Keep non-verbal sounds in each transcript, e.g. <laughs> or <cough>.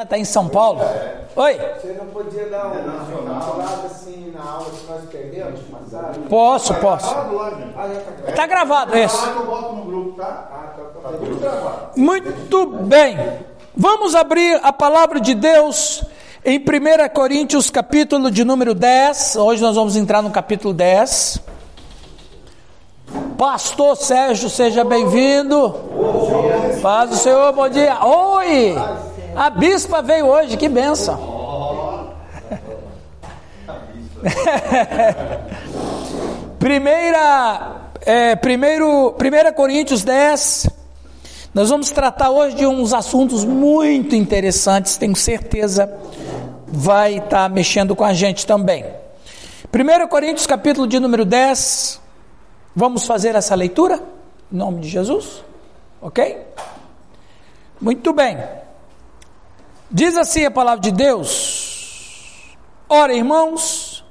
Está em São Paulo? Oi? Você não podia dar uma tirada assim na aula que nós perdemos? Passado? Posso, posso. Ah, tá gravado. Está gravado isso. no grupo, tá? Ah, tá, tudo gravado. Muito bem. Vamos abrir a palavra de Deus em 1 Coríntios, capítulo de número 10. Hoje nós vamos entrar no capítulo 10. Pastor Sérgio, seja bem-vindo. Paz do Senhor, bom dia. Oi! A bispa veio hoje, que benção. <laughs> Primeira, é, primeiro, 1 Coríntios 10. Nós vamos tratar hoje de uns assuntos muito interessantes, tenho certeza vai estar tá mexendo com a gente também. 1 Coríntios, capítulo de número 10. Vamos fazer essa leitura? Em nome de Jesus? Ok? Muito bem. Diz assim a palavra de Deus: Ora, irmãos,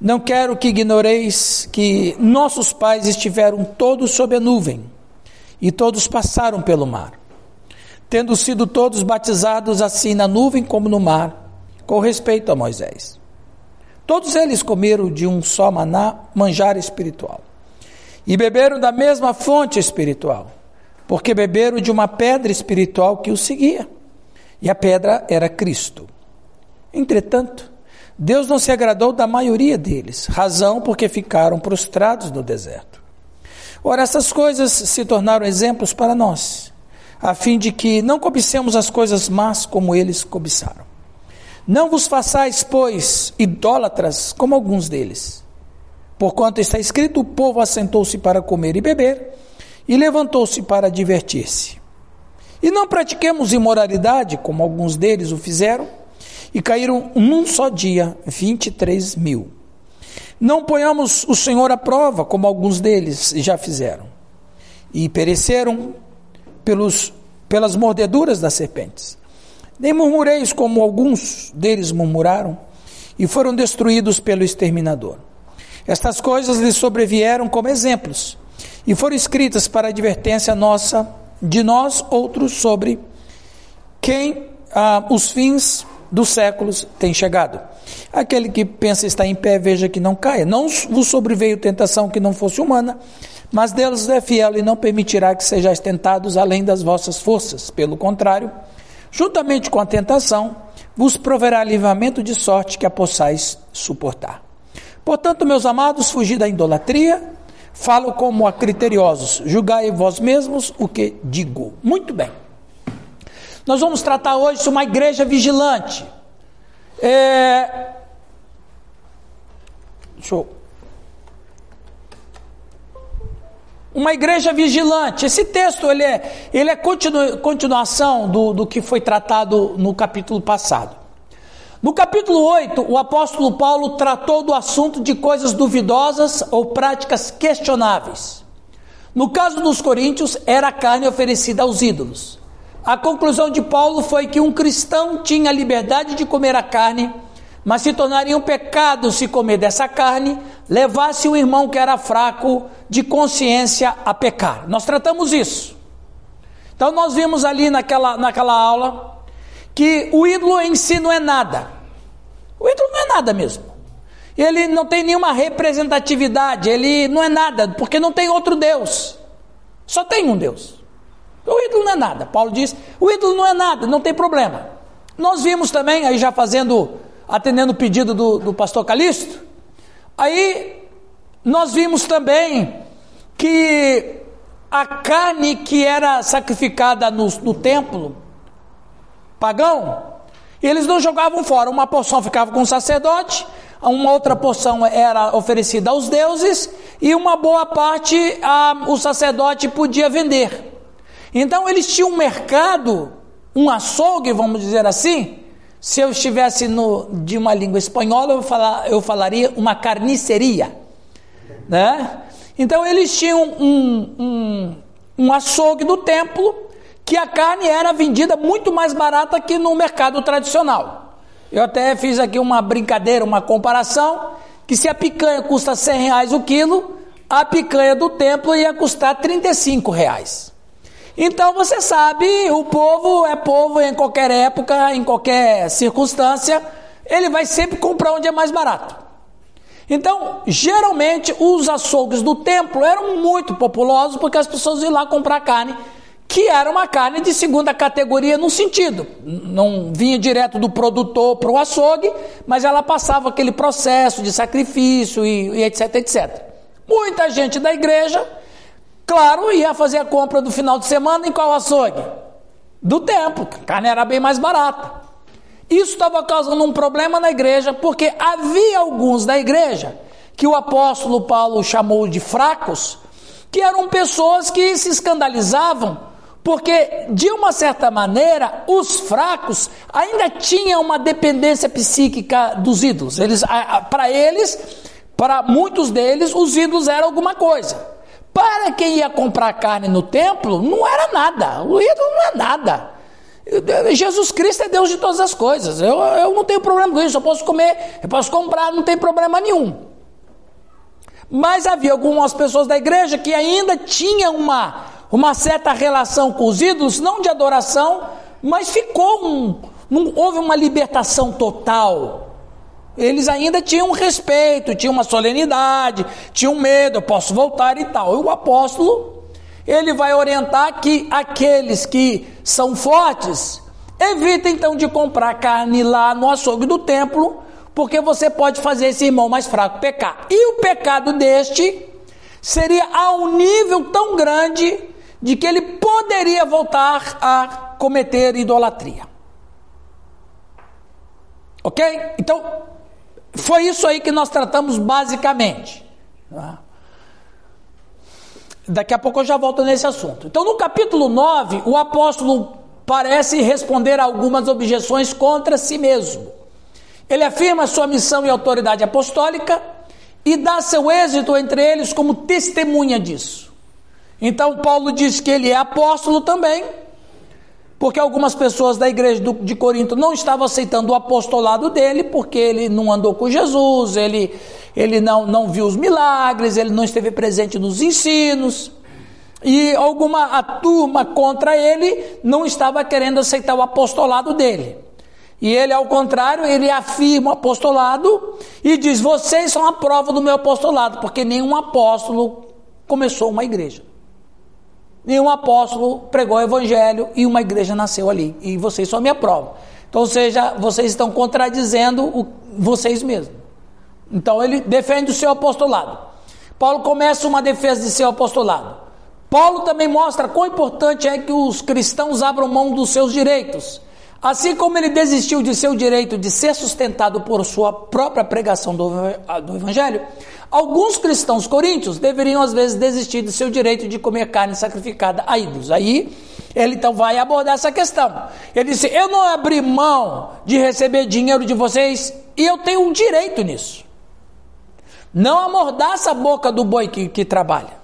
não quero que ignoreis que nossos pais estiveram todos sob a nuvem e todos passaram pelo mar, tendo sido todos batizados assim na nuvem como no mar, com respeito a Moisés. Todos eles comeram de um só maná, manjar espiritual, e beberam da mesma fonte espiritual, porque beberam de uma pedra espiritual que os seguia e a pedra era Cristo. Entretanto, Deus não se agradou da maioria deles, razão porque ficaram prostrados no deserto. Ora, essas coisas se tornaram exemplos para nós, a fim de que não cobicemos as coisas más como eles cobiçaram. Não vos façais, pois, idólatras como alguns deles. Porquanto está escrito: o povo assentou-se para comer e beber, e levantou-se para divertir-se. E não pratiquemos imoralidade, como alguns deles o fizeram, e caíram num só dia 23 mil. Não ponhamos o Senhor à prova, como alguns deles já fizeram, e pereceram pelos, pelas mordeduras das serpentes. Nem murmureis, como alguns deles murmuraram, e foram destruídos pelo exterminador. Estas coisas lhes sobrevieram como exemplos, e foram escritas para advertência nossa de nós outros sobre quem ah, os fins dos séculos têm chegado. Aquele que pensa estar em pé, veja que não caia. Não vos sobreveio tentação que não fosse humana, mas Deus é fiel e não permitirá que sejais tentados além das vossas forças. Pelo contrário, juntamente com a tentação, vos proverá livramento de sorte que a possais suportar. Portanto, meus amados, fugi da idolatria, Falo como a criteriosos, julgai vós mesmos o que digo. Muito bem. Nós vamos tratar hoje de uma igreja vigilante. É... Show. Uma igreja vigilante. Esse texto ele é, ele é continu, continuação do, do que foi tratado no capítulo passado. No capítulo 8, o apóstolo Paulo tratou do assunto de coisas duvidosas ou práticas questionáveis. No caso dos coríntios, era a carne oferecida aos ídolos. A conclusão de Paulo foi que um cristão tinha liberdade de comer a carne, mas se tornaria um pecado se comer dessa carne, levasse o irmão que era fraco de consciência a pecar. Nós tratamos isso. Então nós vimos ali naquela, naquela aula que o ídolo em si não é nada. O ídolo não é nada mesmo. Ele não tem nenhuma representatividade, ele não é nada, porque não tem outro Deus. Só tem um Deus. O ídolo não é nada. Paulo diz: o ídolo não é nada, não tem problema. Nós vimos também, aí já fazendo, atendendo o pedido do, do pastor Calixto, aí nós vimos também que a carne que era sacrificada no, no templo pagão, eles não jogavam fora, uma porção ficava com o sacerdote, uma outra porção era oferecida aos deuses e uma boa parte a, o sacerdote podia vender. Então eles tinham um mercado, um açougue, vamos dizer assim. Se eu estivesse no, de uma língua espanhola, eu, falar, eu falaria uma carniceria. Né? Então eles tinham um, um, um açougue do templo que a carne era vendida muito mais barata que no mercado tradicional. Eu até fiz aqui uma brincadeira, uma comparação, que se a picanha custa 100 reais o quilo, a picanha do templo ia custar 35 reais. Então você sabe, o povo é povo em qualquer época, em qualquer circunstância, ele vai sempre comprar onde é mais barato. Então, geralmente, os açougues do templo eram muito populosos porque as pessoas iam lá comprar carne, que era uma carne de segunda categoria no sentido, não vinha direto do produtor para o açougue, mas ela passava aquele processo de sacrifício e, e etc, etc. Muita gente da igreja Claro, ia fazer a compra do final de semana em qual açougue? Do templo, a carne era bem mais barata. Isso estava causando um problema na igreja, porque havia alguns da igreja que o apóstolo Paulo chamou de fracos, que eram pessoas que se escandalizavam, porque de uma certa maneira os fracos ainda tinham uma dependência psíquica dos ídolos. Eles, para eles, para muitos deles, os ídolos eram alguma coisa. Para quem ia comprar carne no templo, não era nada. O ídolo não é nada. Jesus Cristo é Deus de todas as coisas. Eu, eu não tenho problema com isso. Eu posso comer, eu posso comprar, não tem problema nenhum. Mas havia algumas pessoas da igreja que ainda tinham uma, uma certa relação com os ídolos, não de adoração, mas ficou um. Não houve uma libertação total eles ainda tinham respeito, tinham uma solenidade, tinham medo, eu posso voltar e tal. E o apóstolo, ele vai orientar que aqueles que são fortes, evitem então de comprar carne lá no açougue do templo, porque você pode fazer esse irmão mais fraco pecar. E o pecado deste seria a um nível tão grande de que ele poderia voltar a cometer idolatria. Ok? Então, foi isso aí que nós tratamos basicamente. Tá? Daqui a pouco eu já volto nesse assunto. Então, no capítulo 9, o apóstolo parece responder a algumas objeções contra si mesmo. Ele afirma sua missão e autoridade apostólica e dá seu êxito entre eles como testemunha disso. Então, Paulo diz que ele é apóstolo também porque algumas pessoas da igreja de Corinto não estavam aceitando o apostolado dele, porque ele não andou com Jesus, ele, ele não, não viu os milagres, ele não esteve presente nos ensinos. E alguma a turma contra ele não estava querendo aceitar o apostolado dele. E ele, ao contrário, ele afirma o apostolado e diz: Vocês são a prova do meu apostolado, porque nenhum apóstolo começou uma igreja. Nenhum apóstolo pregou o evangelho e uma igreja nasceu ali. E vocês são a minha prova. Então, ou seja, vocês estão contradizendo o, vocês mesmos. Então, ele defende o seu apostolado. Paulo começa uma defesa de seu apostolado. Paulo também mostra quão importante é que os cristãos abram mão dos seus direitos. Assim como ele desistiu de seu direito de ser sustentado por sua própria pregação do, do Evangelho, alguns cristãos coríntios deveriam às vezes desistir de seu direito de comer carne sacrificada a ídolos. Aí ele então vai abordar essa questão. Ele disse: Eu não abri mão de receber dinheiro de vocês e eu tenho um direito nisso. Não amordaça a boca do boi que, que trabalha.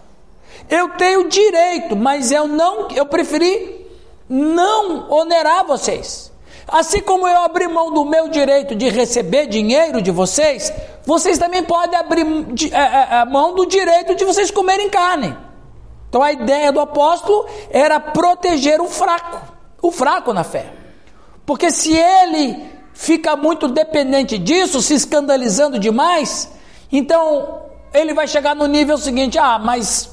Eu tenho direito, mas eu não, eu preferi não onerar vocês. Assim como eu abri mão do meu direito de receber dinheiro de vocês, vocês também podem abrir é, é, é, mão do direito de vocês comerem carne. Então a ideia do apóstolo era proteger o fraco, o fraco na fé. Porque se ele fica muito dependente disso, se escandalizando demais, então ele vai chegar no nível seguinte: ah, mas,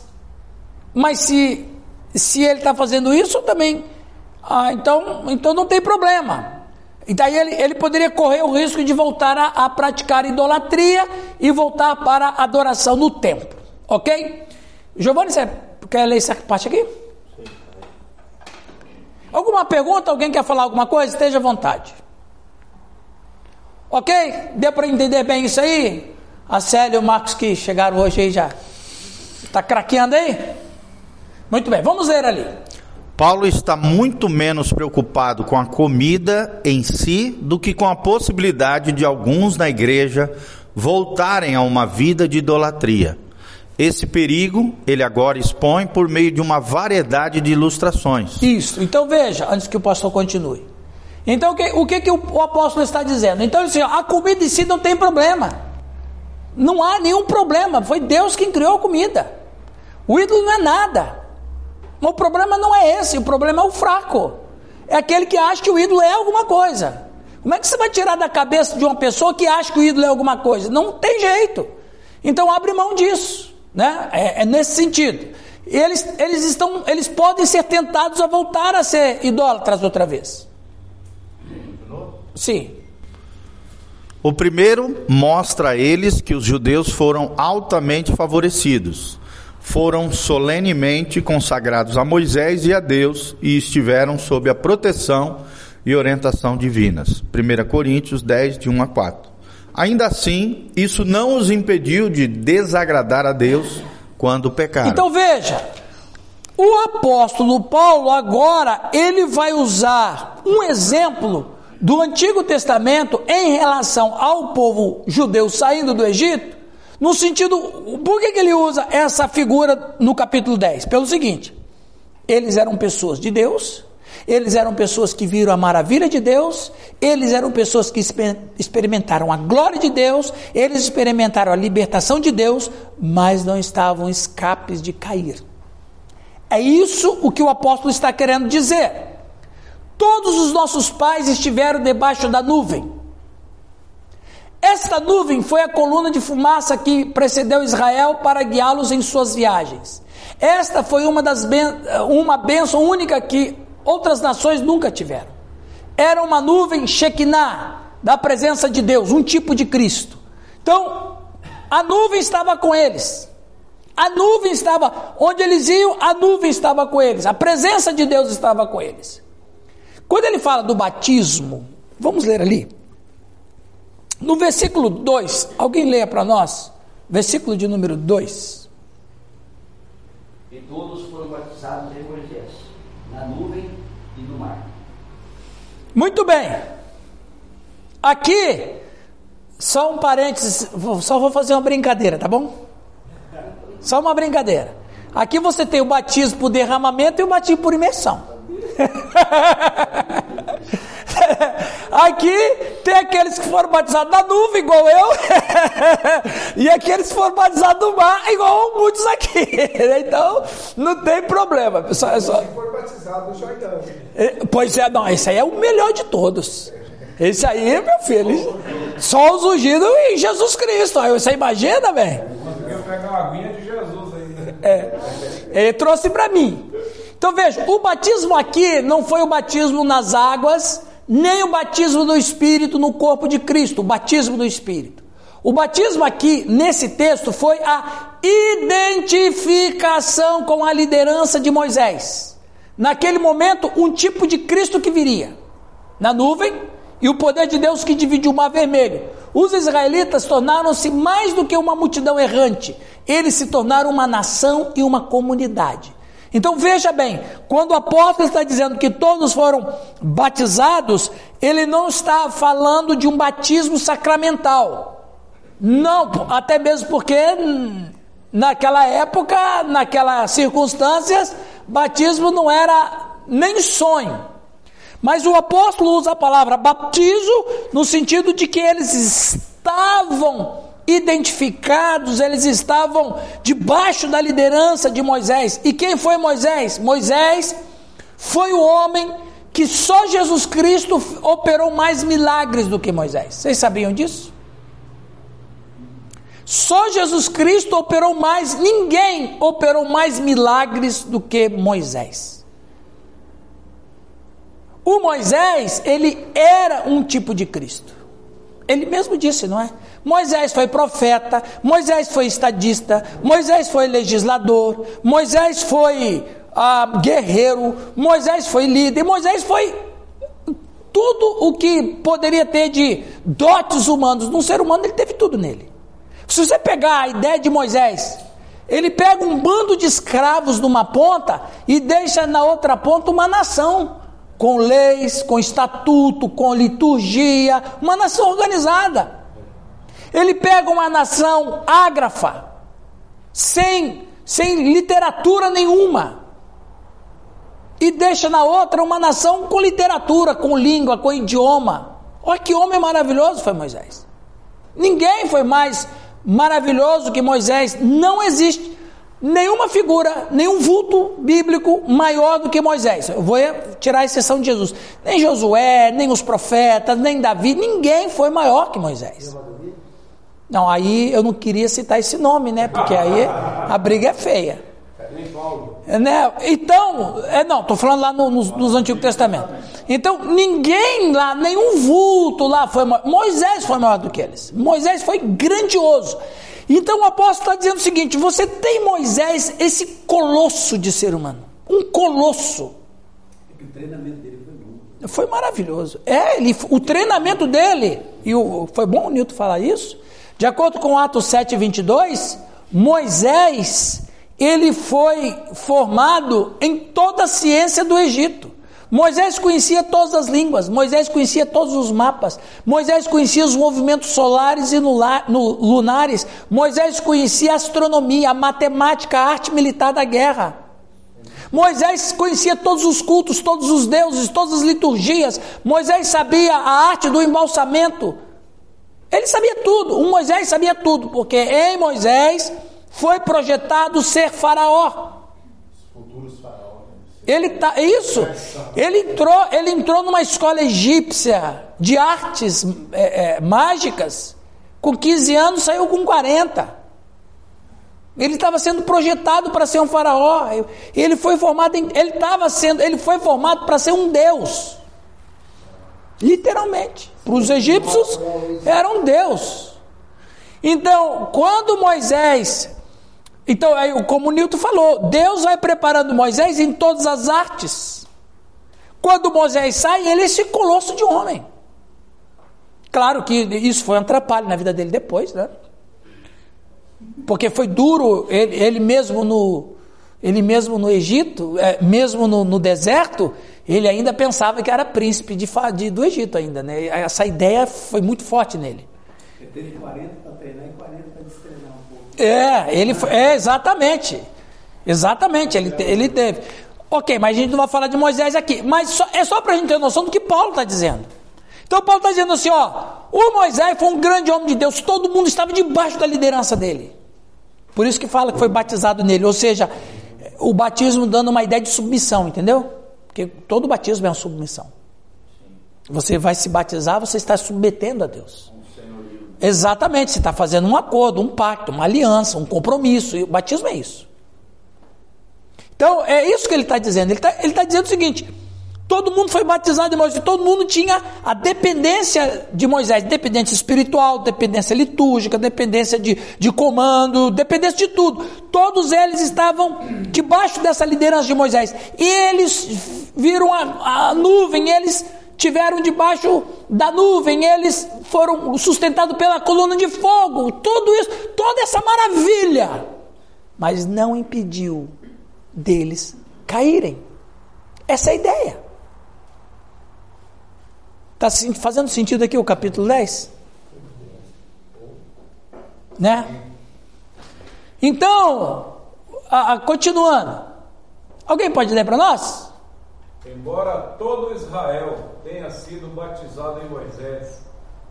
mas se, se ele está fazendo isso, também ah, então, então não tem problema. E daí ele, ele poderia correr o risco de voltar a, a praticar idolatria e voltar para a adoração no templo. Ok? Giovanni, você quer ler essa parte aqui? Alguma pergunta? Alguém quer falar alguma coisa? Esteja à vontade. Ok? Deu para entender bem isso aí? A Célia e o Marcos que chegaram hoje aí já. Está craqueando aí? Muito bem, vamos ler ali. Paulo está muito menos preocupado com a comida em si do que com a possibilidade de alguns na igreja voltarem a uma vida de idolatria. Esse perigo ele agora expõe por meio de uma variedade de ilustrações. Isso. Então veja, antes que o pastor continue. Então o que, o, que, que o, apóstolo está dizendo? Então assim, a comida em si não tem problema. Não há nenhum problema. Foi Deus quem criou a comida. O ídolo não é nada. Mas o problema não é esse, o problema é o fraco. É aquele que acha que o ídolo é alguma coisa. Como é que você vai tirar da cabeça de uma pessoa que acha que o ídolo é alguma coisa? Não tem jeito. Então abre mão disso, né? É, é nesse sentido. Eles, eles, estão, eles podem ser tentados a voltar a ser idólatras outra vez. Sim. O primeiro mostra a eles que os judeus foram altamente favorecidos, foram solenemente consagrados a Moisés e a Deus e estiveram sob a proteção e orientação divinas. 1 Coríntios 10, de 1 a 4. Ainda assim, isso não os impediu de desagradar a Deus quando pecaram. Então veja, o apóstolo Paulo agora ele vai usar um exemplo do Antigo Testamento em relação ao povo judeu saindo do Egito, no sentido, por que, que ele usa essa figura no capítulo 10? Pelo seguinte, eles eram pessoas de Deus, eles eram pessoas que viram a maravilha de Deus, eles eram pessoas que experimentaram a glória de Deus, eles experimentaram a libertação de Deus, mas não estavam escapes de cair. É isso o que o apóstolo está querendo dizer. Todos os nossos pais estiveram debaixo da nuvem. Esta nuvem foi a coluna de fumaça que precedeu Israel para guiá-los em suas viagens. Esta foi uma das ben uma bênção única que outras nações nunca tiveram. Era uma nuvem Shekinah, da presença de Deus, um tipo de Cristo. Então, a nuvem estava com eles. A nuvem estava onde eles iam, a nuvem estava com eles. A presença de Deus estava com eles. Quando ele fala do batismo, vamos ler ali. No versículo 2, alguém leia para nós, versículo de número 2. E todos foram batizados em Moisés, na nuvem e no mar. Muito bem. Aqui, só um parênteses, só vou fazer uma brincadeira, tá bom? Só uma brincadeira. Aqui você tem o batismo por derramamento e o batismo por imersão. <laughs> <laughs> Aqui tem aqueles que foram batizados na nuvem, igual eu, <laughs> e aqueles que foram batizados no mar, igual muitos aqui. <laughs> Então, não tem problema, pessoal. É só... É, pois é, não, esse aí é o melhor de todos. Esse aí, meu filho, só os ungidos em Jesus Cristo. Aí você imagina, velho? É, ele trouxe para mim. Então veja, o batismo aqui não foi o batismo nas águas, nem o batismo do Espírito no corpo de Cristo, o batismo do Espírito. O batismo aqui, nesse texto, foi a identificação com a liderança de Moisés. Naquele momento, um tipo de Cristo que viria na nuvem e o poder de Deus que dividiu o mar vermelho. Os israelitas tornaram-se mais do que uma multidão errante, eles se tornaram uma nação e uma comunidade. Então veja bem, quando o apóstolo está dizendo que todos foram batizados, ele não está falando de um batismo sacramental. Não, até mesmo porque naquela época, naquelas circunstâncias, batismo não era nem sonho. Mas o apóstolo usa a palavra batizo no sentido de que eles estavam identificados, eles estavam debaixo da liderança de Moisés. E quem foi Moisés? Moisés foi o homem que só Jesus Cristo operou mais milagres do que Moisés. Vocês sabiam disso? Só Jesus Cristo operou mais, ninguém operou mais milagres do que Moisés. O Moisés, ele era um tipo de Cristo. Ele mesmo disse, não é? Moisés foi profeta, Moisés foi estadista, Moisés foi legislador, Moisés foi ah, guerreiro, Moisés foi líder, Moisés foi tudo o que poderia ter de dotes humanos num ser humano, ele teve tudo nele. Se você pegar a ideia de Moisés, ele pega um bando de escravos numa ponta e deixa na outra ponta uma nação, com leis, com estatuto, com liturgia, uma nação organizada. Ele pega uma nação ágrafa, sem, sem literatura nenhuma, e deixa na outra uma nação com literatura, com língua, com idioma. Olha que homem maravilhoso foi Moisés. Ninguém foi mais maravilhoso que Moisés. Não existe. nenhuma figura, nenhum vulto bíblico maior do que Moisés. Eu vou tirar a exceção de Jesus. Nem Josué, nem os profetas, nem Davi, ninguém foi maior que Moisés. Não, aí eu não queria citar esse nome, né? Porque aí a briga é feia. Né? Então, é, não, estou falando lá no, nos, nos Antigos Testamentos. Então, ninguém lá, nenhum vulto lá foi maior. Moisés foi maior do que eles. Moisés foi grandioso. Então o apóstolo está dizendo o seguinte: você tem Moisés, esse colosso de ser humano. Um colosso. O treinamento dele foi bom. Foi maravilhoso. É, ele, o treinamento dele, e o, foi bom o Nilton falar isso. De acordo com Atos 7, 22, Moisés, ele foi formado em toda a ciência do Egito. Moisés conhecia todas as línguas, Moisés conhecia todos os mapas, Moisés conhecia os movimentos solares e lunares, Moisés conhecia a astronomia, a matemática, a arte militar da guerra. Moisés conhecia todos os cultos, todos os deuses, todas as liturgias. Moisés sabia a arte do embalsamento. Ele sabia tudo. O Moisés sabia tudo, porque em Moisés foi projetado ser faraó. Ele tá isso. Ele entrou, ele entrou numa escola egípcia de artes é, é, mágicas. Com 15 anos saiu com 40. Ele estava sendo projetado para ser um faraó. Ele foi formado em, ele estava sendo, ele foi formado para ser um deus. Literalmente. Para os egípcios era um deus. Então, quando Moisés então, como o Nilton falou, Deus vai preparando Moisés em todas as artes. Quando Moisés sai, ele é esse colosso de homem. Claro que isso foi um atrapalho na vida dele depois, né? Porque foi duro, ele, ele mesmo no, ele mesmo no Egito, é, mesmo no, no, deserto, ele ainda pensava que era príncipe de, de, do Egito ainda, né? Essa ideia foi muito forte nele. Ele teve 40 para treinar e 40 para destreinar um pouco. É, ele foi, é, exatamente. Exatamente, ele, ele teve. Ok, mas a gente não vai falar de Moisés aqui. Mas só, é só para a gente ter noção do que Paulo está dizendo. Então Paulo está dizendo assim, ó, o Moisés foi um grande homem de Deus, todo mundo estava debaixo da liderança dele. Por isso que fala que foi batizado nele, ou seja, o batismo dando uma ideia de submissão, entendeu? Porque todo batismo é uma submissão. Você vai se batizar, você está submetendo a Deus. Exatamente, você está fazendo um acordo, um pacto, uma aliança, um compromisso. E o batismo é isso. Então, é isso que ele está dizendo. Ele está tá dizendo o seguinte: todo mundo foi batizado de Moisés, todo mundo tinha a dependência de Moisés, dependência espiritual, dependência litúrgica, dependência de, de comando, dependência de tudo. Todos eles estavam debaixo dessa liderança de Moisés. E eles viram a, a nuvem, eles tiveram debaixo da nuvem, eles foram sustentados pela coluna de fogo, tudo isso, toda essa maravilha, mas não impediu deles caírem. Essa é a ideia. Está fazendo sentido aqui o capítulo 10? Né? Então, a, a, continuando. Alguém pode ler para nós? Embora todo Israel tenha sido batizado em Moisés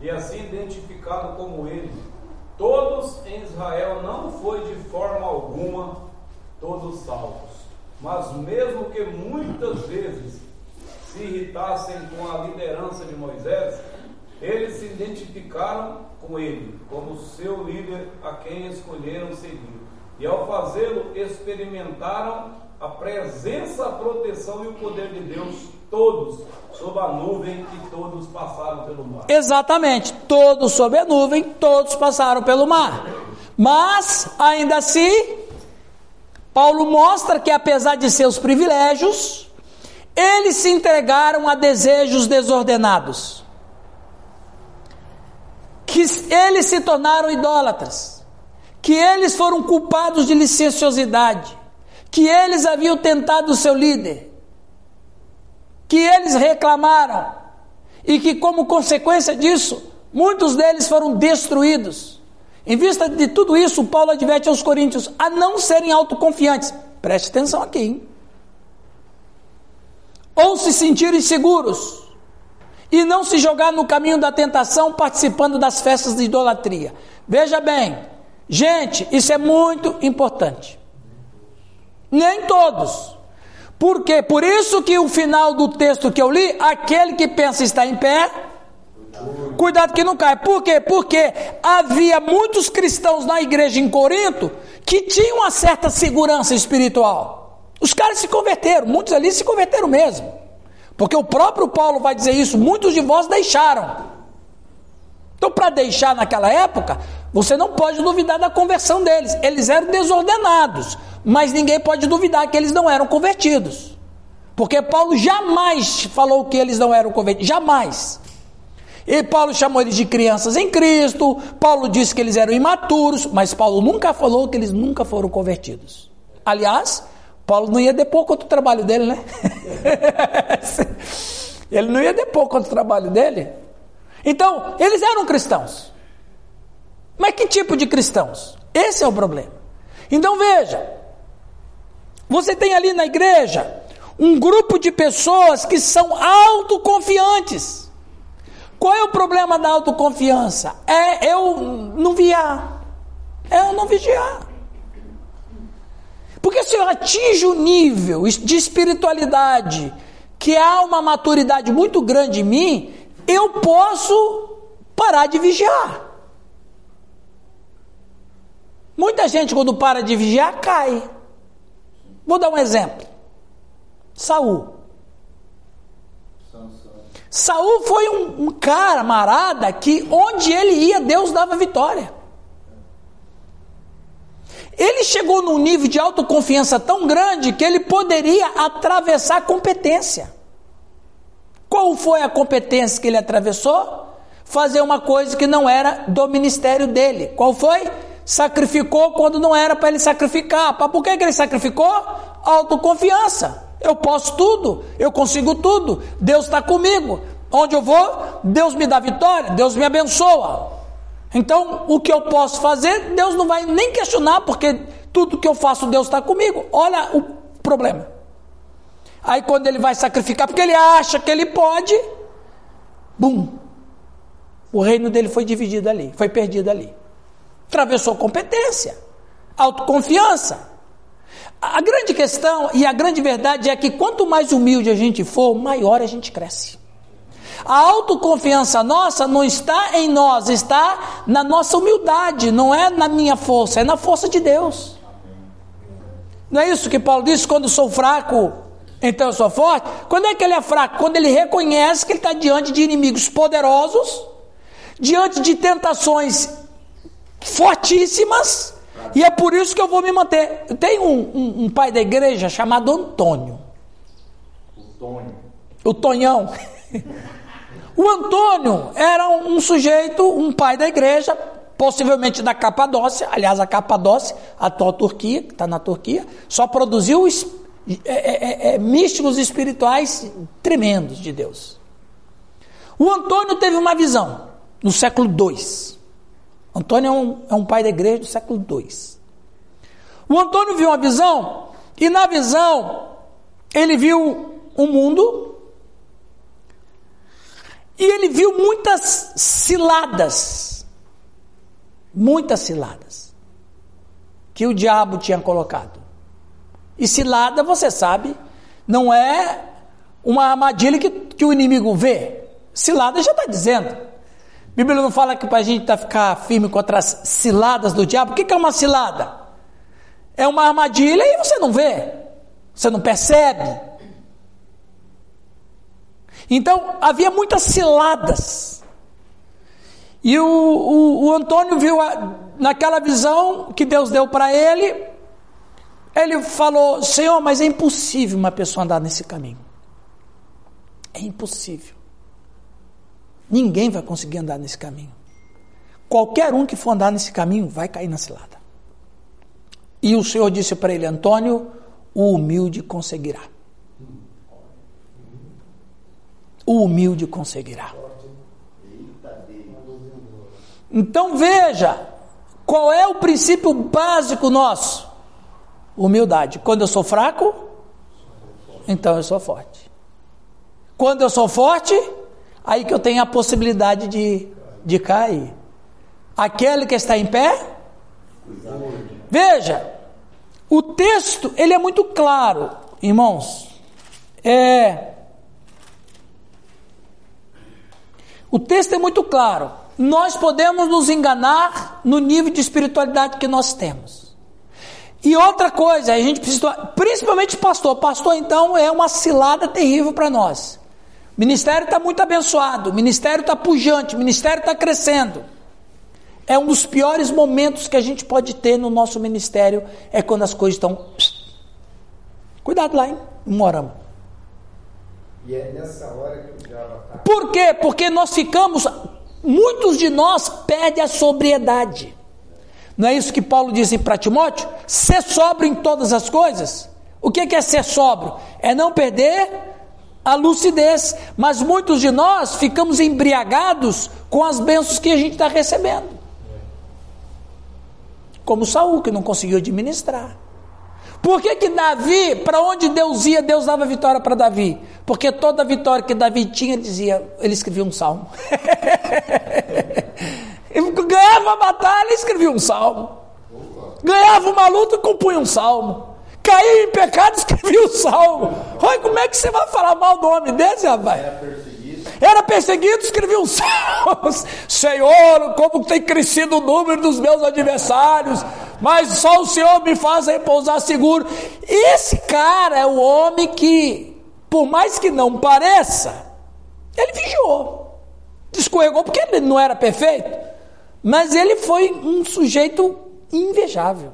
e assim identificado como ele, todos em Israel não foi de forma alguma todos salvos. Mas mesmo que muitas vezes se irritassem com a liderança de Moisés, eles se identificaram com ele como seu líder a quem escolheram seguir. E ao fazê-lo, experimentaram a presença, a proteção e o poder de Deus, todos sob a nuvem e todos passaram pelo mar. Exatamente, todos sob a nuvem, todos passaram pelo mar. Mas, ainda assim, Paulo mostra que apesar de seus privilégios, eles se entregaram a desejos desordenados. Que eles se tornaram idólatras. Que eles foram culpados de licenciosidade que eles haviam tentado o seu líder, que eles reclamaram e que, como consequência disso, muitos deles foram destruídos. Em vista de tudo isso, Paulo adverte aos coríntios a não serem autoconfiantes. Preste atenção aqui. Hein? Ou se sentirem seguros e não se jogar no caminho da tentação participando das festas de idolatria. Veja bem, gente, isso é muito importante. Nem todos. Por quê? Por isso que o final do texto que eu li, aquele que pensa estar em pé, cuidado que não cai. Por quê? Porque havia muitos cristãos na igreja em Corinto que tinham uma certa segurança espiritual. Os caras se converteram, muitos ali se converteram mesmo. Porque o próprio Paulo vai dizer isso, muitos de vós deixaram. Então, para deixar naquela época, você não pode duvidar da conversão deles. Eles eram desordenados, mas ninguém pode duvidar que eles não eram convertidos. Porque Paulo jamais falou que eles não eram convertidos, jamais. E Paulo chamou eles de crianças em Cristo, Paulo disse que eles eram imaturos, mas Paulo nunca falou que eles nunca foram convertidos. Aliás, Paulo não ia depor contra o trabalho dele, né? <laughs> Ele não ia depor contra o trabalho dele. Então, eles eram cristãos. Mas que tipo de cristãos? Esse é o problema. Então veja, você tem ali na igreja um grupo de pessoas que são autoconfiantes. Qual é o problema da autoconfiança? É eu não viar. É eu não vigiar. Porque se eu atinge o nível de espiritualidade que há uma maturidade muito grande em mim, eu posso parar de vigiar. Muita gente, quando para de vigiar, cai. Vou dar um exemplo. Saul. Saul foi um, um cara marada que onde ele ia, Deus dava vitória. Ele chegou num nível de autoconfiança tão grande que ele poderia atravessar a competência. Qual foi a competência que ele atravessou? Fazer uma coisa que não era do ministério dele. Qual foi? Sacrificou quando não era para ele sacrificar. Por que, que ele sacrificou? Autoconfiança. Eu posso tudo, eu consigo tudo, Deus está comigo. Onde eu vou, Deus me dá vitória, Deus me abençoa. Então, o que eu posso fazer, Deus não vai nem questionar, porque tudo que eu faço, Deus está comigo. Olha o problema. Aí quando ele vai sacrificar, porque ele acha que ele pode, bum, o reino dele foi dividido ali, foi perdido ali. Atravessou competência, autoconfiança. A grande questão e a grande verdade é que quanto mais humilde a gente for, maior a gente cresce. A autoconfiança nossa não está em nós, está na nossa humildade, não é na minha força, é na força de Deus. Não é isso que Paulo disse? Quando sou fraco, então eu sou forte. Quando é que ele é fraco? Quando ele reconhece que ele está diante de inimigos poderosos, diante de tentações fortíssimas, e é por isso que eu vou me manter. Tem um, um, um pai da igreja chamado Antônio. O Tonho. O Tonhão. <laughs> o Antônio era um, sujeito, um pai da igreja, possivelmente da Capadócia. Aliás, a Capadócia, a atual Turquia, que está na Turquia, só produziu é é, é, é, místicos espirituais tremendos de Deus. O Antônio teve uma visão no século II. Antônio é um, é um pai da igreja do século II. O Antônio viu uma visão, e na visão ele viu um mundo, e ele viu muitas ciladas, muitas ciladas, que o diabo tinha colocado. E cilada, você sabe, não é uma armadilha que, que o inimigo vê. Cilada já está dizendo. A Bíblia não fala que para a gente tá ficar firme contra as ciladas do diabo. O que, que é uma cilada? É uma armadilha e você não vê, você não percebe. Então havia muitas ciladas. E o, o, o Antônio viu a, naquela visão que Deus deu para ele, ele falou: Senhor, mas é impossível uma pessoa andar nesse caminho. É impossível. Ninguém vai conseguir andar nesse caminho. Qualquer um que for andar nesse caminho vai cair na cilada. E o Senhor disse para ele: Antônio, o humilde conseguirá. O humilde conseguirá. Então veja, qual é o princípio básico nosso? Humildade. Quando eu sou fraco, então eu sou forte. Quando eu sou forte, aí que eu tenho a possibilidade de, de cair. Aquele que está em pé, veja, O texto, ele é muito claro, irmãos. É O texto é muito claro. Nós podemos nos enganar no nível de espiritualidade que nós temos. E outra coisa, a gente precisa, principalmente pastor. Pastor, então, é uma cilada terrível para nós. O ministério está muito abençoado, o ministério está pujante, o ministério está crescendo. É um dos piores momentos que a gente pode ter no nosso ministério, é quando as coisas estão. Cuidado lá, hein? Moramos. E é nessa hora que o diabo ataca. Por quê? Porque nós ficamos, muitos de nós perdem a sobriedade. Não é isso que Paulo diz para Timóteo? Ser sóbrio em todas as coisas. O que é ser sóbrio? É não perder a lucidez. Mas muitos de nós ficamos embriagados com as bênçãos que a gente está recebendo. Como Saul, que não conseguiu administrar. Por que, que Davi, para onde Deus ia, Deus dava vitória para Davi? Porque toda vitória que Davi tinha, dizia, ele escrevia um salmo. <laughs> ele ganhava a batalha, escrevia um salmo. Ganhava uma luta, compunha um salmo. Caía em pecado, <laughs> escrevia um salmo. Olha, como é que você vai falar mal do homem desse, rapaz? Era perseguido, escrevia um salmo. <laughs> Senhor, como tem crescido o número dos meus adversários mas só o Senhor me faz repousar seguro. Esse cara é o homem que, por mais que não pareça, ele vigiou. Escorregou porque ele não era perfeito, mas ele foi um sujeito invejável,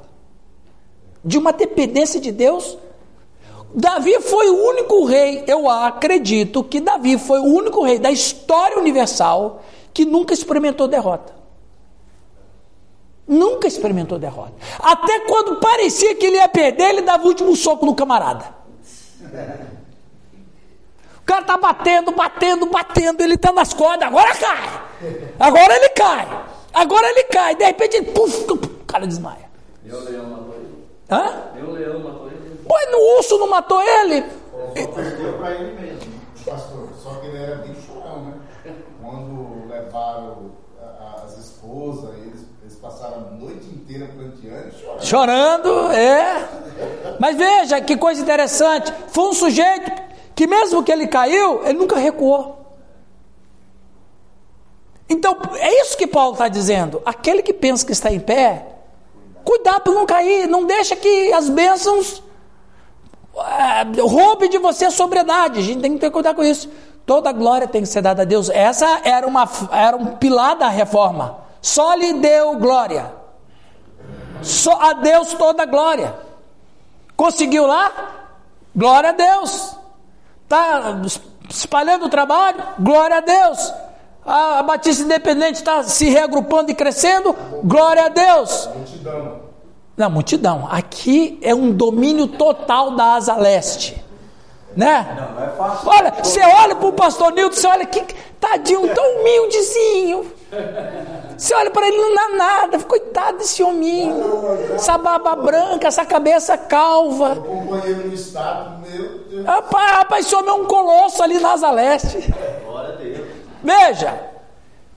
de uma dependência de Deus. Davi foi o único rei, eu acredito que Davi foi o único rei da história universal que nunca experimentou derrota. Nunca experimentou derrota. Até quando parecia que ele ia perder, ele dava o último soco no camarada. O cara tá batendo, batendo, batendo, ele tá nas cordas, agora cai. Agora ele cai. Agora ele cai. De repente, puf, o cara desmaia. E o leão matou ele. Hã? E o leão matou ele. Pois no urso não matou ele? Só perdeu para ele mesmo, pastor. Só que ele era bem chorão, né? Quando levaram as esposas, eles, eles passaram a noite inteira planteando e chorando. Chorando, é. Mas veja que coisa interessante. Foi um sujeito que, mesmo que ele caiu, ele nunca recuou. Então, é isso que Paulo está dizendo. Aquele que pensa que está em pé, cuidado para não cair. Não deixa que as bênçãos é, de você a sobriedade. A gente tem que ter cuidado com isso. Toda glória tem que ser dada a Deus. Essa era, uma, era um pilar da reforma. Só lhe deu glória. Só a Deus toda glória. Conseguiu lá? Glória a Deus. Está espalhando o trabalho? Glória a Deus. A, Batista Independente está se reagrupando e crescendo? Glória a Deus. Multidão. Na multidão. Aqui é um domínio total da asa leste. Né? Não é fácil. Olha, você olha para o pastor Nilton, você olha que tadinho, tão humildezinho. Você olha para ele, não dá nada. Coitado desse hominho. Essa barba branca, essa cabeça calva. Acompanhei no estado, meu Deus. Rapaz, rapaz, esse homem é um colosso ali na Asa Leste. Veja.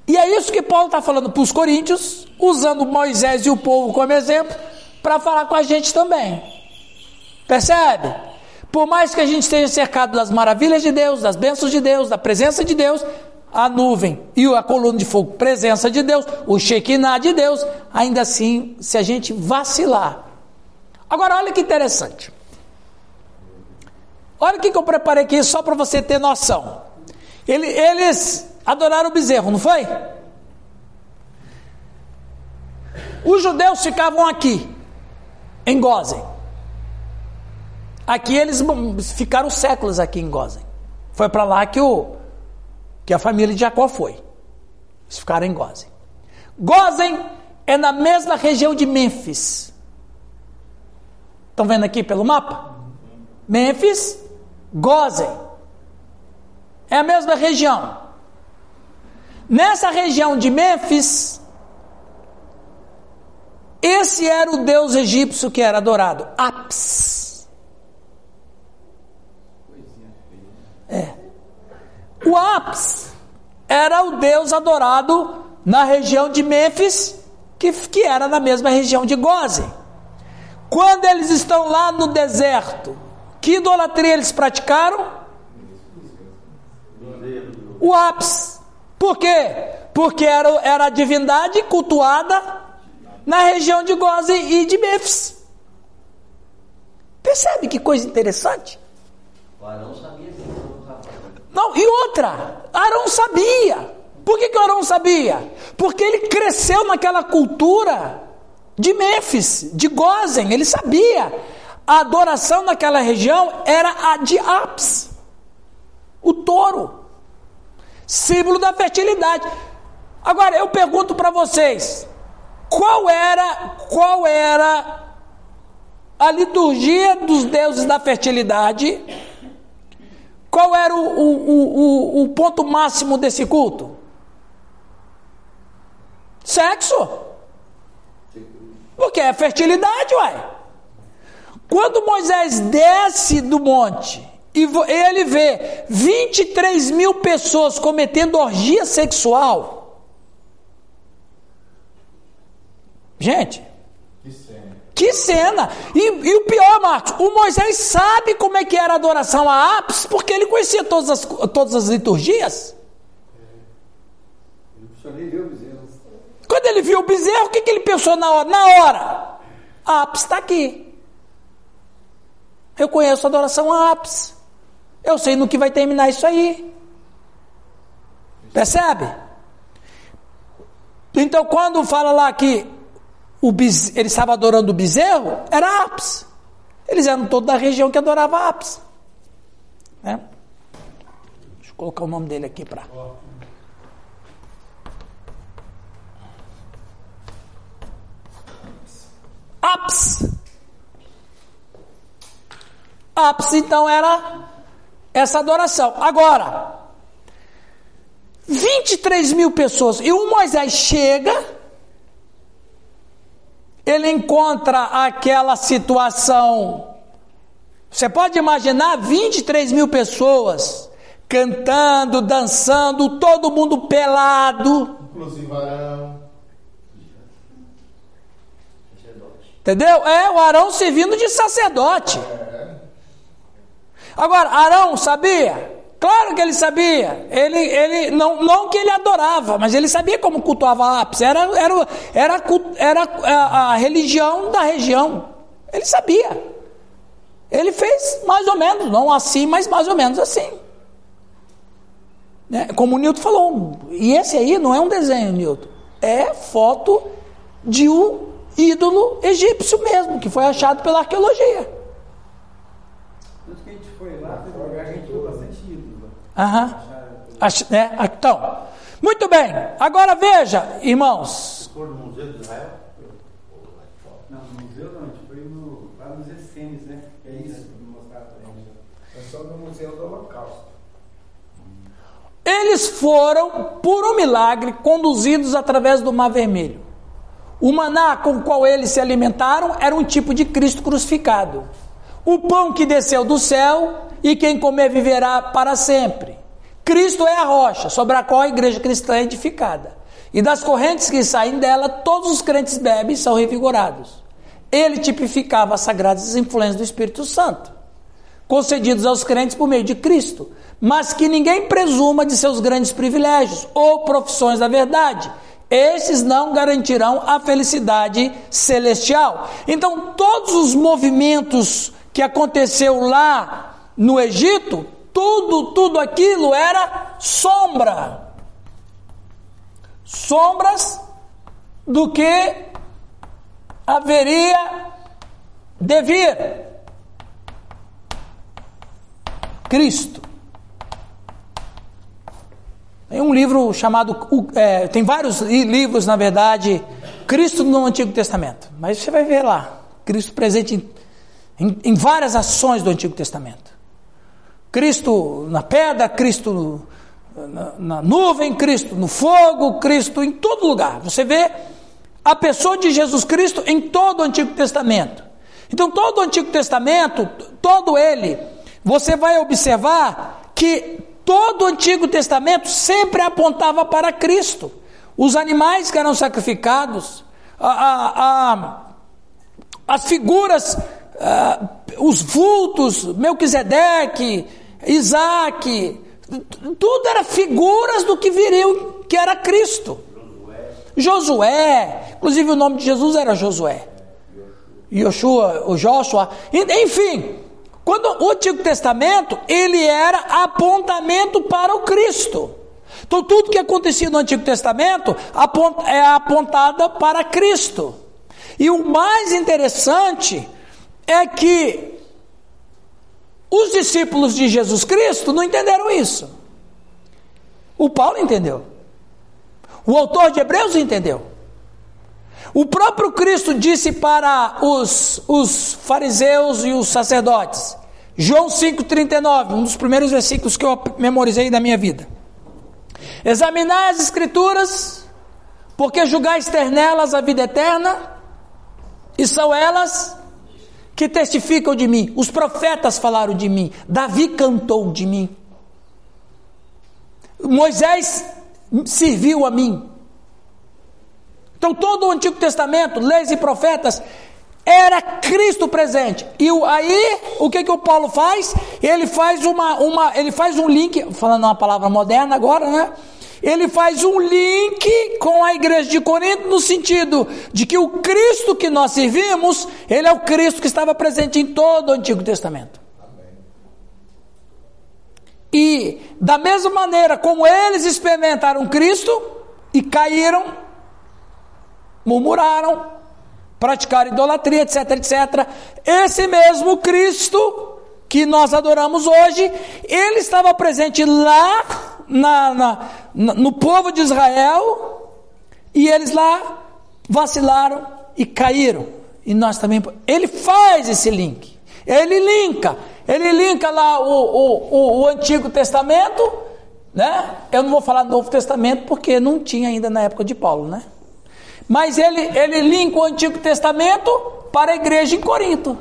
E é isso que Paulo está falando para os coríntios, usando Moisés e o povo como exemplo, para falar com a gente também. Percebe? Por mais que a gente esteja cercado das maravilhas de Deus, das bênçãos de Deus, da presença de Deus, a nuvem e a coluna de fogo, presença de Deus, o Shekinah de Deus, ainda assim, se a gente vacilar. Agora, olha que interessante. Olha o que eu preparei aqui só para você ter noção. Ele- eles adoraram o bezerro, não foi? Os judeus ficavam aqui, em Gozen. Aqui eles ficaram séculos aqui em Gozen. Foi para lá que, o, que a família de Jacó foi. Eles ficaram em Gozen. Gozen é na mesma região de Mênfis. Estão vendo aqui pelo mapa? Mênfis, Gozen. É a mesma região. Nessa região de Mênfis, esse era o deus egípcio que era adorado, Apis. É. O Apis era o deus adorado na região de Mênfis, que, que era na mesma região de Gozen. Quando eles estão lá no deserto, que idolatria eles praticaram? O ápice. Por quê? Porque era, era a divindade cultuada na região de Goze e de Memphis. Percebe que coisa interessante? O Arão sabia que não estava fazendo. Não, e outra, Arão sabia. Por que, que Arão sabia? Porque ele cresceu naquela cultura de Mênfis, de Gozen, ele sabia. A adoração naquela região era a de Apis, o touro, símbolo da fertilidade. Agora eu pergunto para vocês, qual era, qual era a liturgia dos deuses da fertilidade? Qual era o, o, o, o ponto máximo desse culto? Sexo. Porque é fertilidade, uai. Quando Moisés desce do monte e ele vê 23 mil pessoas cometendo orgia sexual. Gente. Que cena! E, e o pior, Marcos, o Moisés sabe como é que era a adoração a Apis, porque ele conhecia todas as, todas as liturgias. Quando ele viu o bezerro, o que, que ele pensou na hora? Na hora, Apis está aqui. Eu conheço a adoração a Apis. Eu sei no que vai terminar isso aí. Percebe? Então, quando fala lá que ele estava adorando o bezerro, era Apis. Eles eram todos da região que adorava Apis. Né? Deixa eu colocar o nome dele aqui para. Apis. Apis, então, era essa adoração. Agora, 23 mil pessoas, e o Moisés chega, ele encontra aquela situação. Você pode imaginar 23 mil pessoas cantando, dançando, todo mundo pelado. Inclusive Arão. Entendeu? É o Arão servindo de sacerdote. Agora, Arão sabia? Claro que ele sabia. Ele, ele não, não que ele adorava, mas ele sabia como cultuava Apis. Era, era, era, era a, religião da região. Ele sabia. Ele fez mais ou menos, não assim, mas mais ou menos assim. Né? Como o Newton falou, e esse aí não é um desenho, Newton, é foto de um ídolo egípcio mesmo, que foi achado pela arqueologia. Tanto que a gente foi lá, um lugar que a gente viu bastante ídolos. Aham. Ach- né? Então, muito bem. Agora veja, irmãos. No Museu de Israel? Não, no museu não, a gente foi no, lá nos Essenes, né? É isso que me mostraram pra gente. É só no Museu do Holocausto. Eles foram, por um milagre, conduzidos através do Mar Vermelho. O maná com o qual eles se alimentaram era um tipo de Cristo crucificado. O pão que desceu do céu e quem comer viverá para sempre. Cristo é a rocha sobre a qual a igreja cristã é edificada. E das correntes que saem dela, todos os crentes bebem e são revigorados. Ele tipificava as sagradas influências do Espírito Santo concedidos aos crentes por meio de Cristo, mas que ninguém presuma de seus grandes privilégios ou profissões da verdade. Esses não garantirão a felicidade celestial. Então, todos os movimentos que aconteceu lá no Egito, tudo, tudo aquilo era sombra. Sombras do que haveria de vir. Cristo. Tem um livro chamado, é, tem vários li- livros, na verdade, Cristo no Antigo Testamento. Mas você vai ver lá, Cristo presente em, em, em várias ações do Antigo Testamento. Cristo na pedra, Cristo na, na nuvem, Cristo no fogo, Cristo em todo lugar. Você vê a pessoa de Jesus Cristo em todo o Antigo Testamento. Então, todo o Antigo Testamento, todo ele, você vai observar que todo o Antigo Testamento sempre apontava para Cristo. Os animais que eram sacrificados, a, a- a- as figuras, ah, os vultos, Melquisedeque, Isaac, tudo era figuras do que viriam, que era Cristo. Josué, inclusive o nome de Jesus era Josué. Yoshua, o Joshua, enfim, quando o Antigo Testamento, ele era apontamento para o Cristo. Então tudo que acontecia no Antigo Testamento é apontada para Cristo. E o mais interessante é que os discípulos de Jesus Cristo não entenderam isso. O Paulo entendeu. O autor de Hebreus entendeu. O próprio Cristo disse para os, os fariseus e os sacerdotes, João 5,39, um dos primeiros versículos que eu memorizei da minha vida. Examinai as Escrituras, porque julgais ter nelas a vida eterna, e são elas que testificam de mim. Os profetas falaram de mim, Davi cantou de mim, Moisés serviu a mim. Então, todo o Antigo Testamento, leis e profetas, era Cristo presente. E aí, o que, que o Paulo faz? Ele faz uma, uma, ele faz um link, falando uma palavra moderna agora, né? Ele faz um link com a igreja de Corinto no sentido de que o Cristo que nós servimos, ele é o Cristo que estava presente em todo o Antigo Testamento. E da mesma maneira como eles experimentaram Cristo e caíram, murmuraram, praticaram idolatria, etc, etc. Esse mesmo Cristo que nós adoramos hoje, ele estava presente lá na, na, no povo de Israel e eles lá vacilaram e caíram. E nós também. Ele faz esse link. Ele linka. Ele linka lá o, o, o, o Antigo Testamento. Né? Eu não vou falar do Novo Testamento porque não tinha ainda na época de Paulo, né? Mas ele, ele linka o Antigo Testamento para a igreja em Corinto.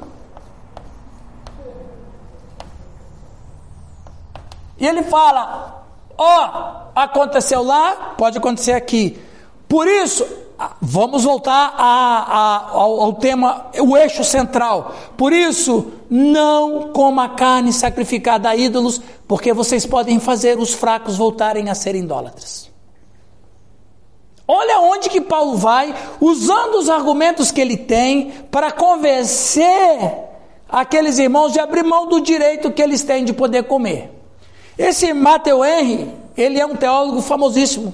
E ele fala: Ó, oh, aconteceu lá, pode acontecer aqui. Por isso, vamos voltar a, a, ao, ao, tema, o eixo central. Por isso, não coma carne sacrificada a ídolos, porque vocês podem fazer os fracos voltarem a ser idólatras. Olha onde que Paulo vai, usando os argumentos que ele tem para convencer aqueles irmãos de abrir mão do direito que eles têm de poder comer. Esse Matthew Henry, ele é um teólogo famosíssimo.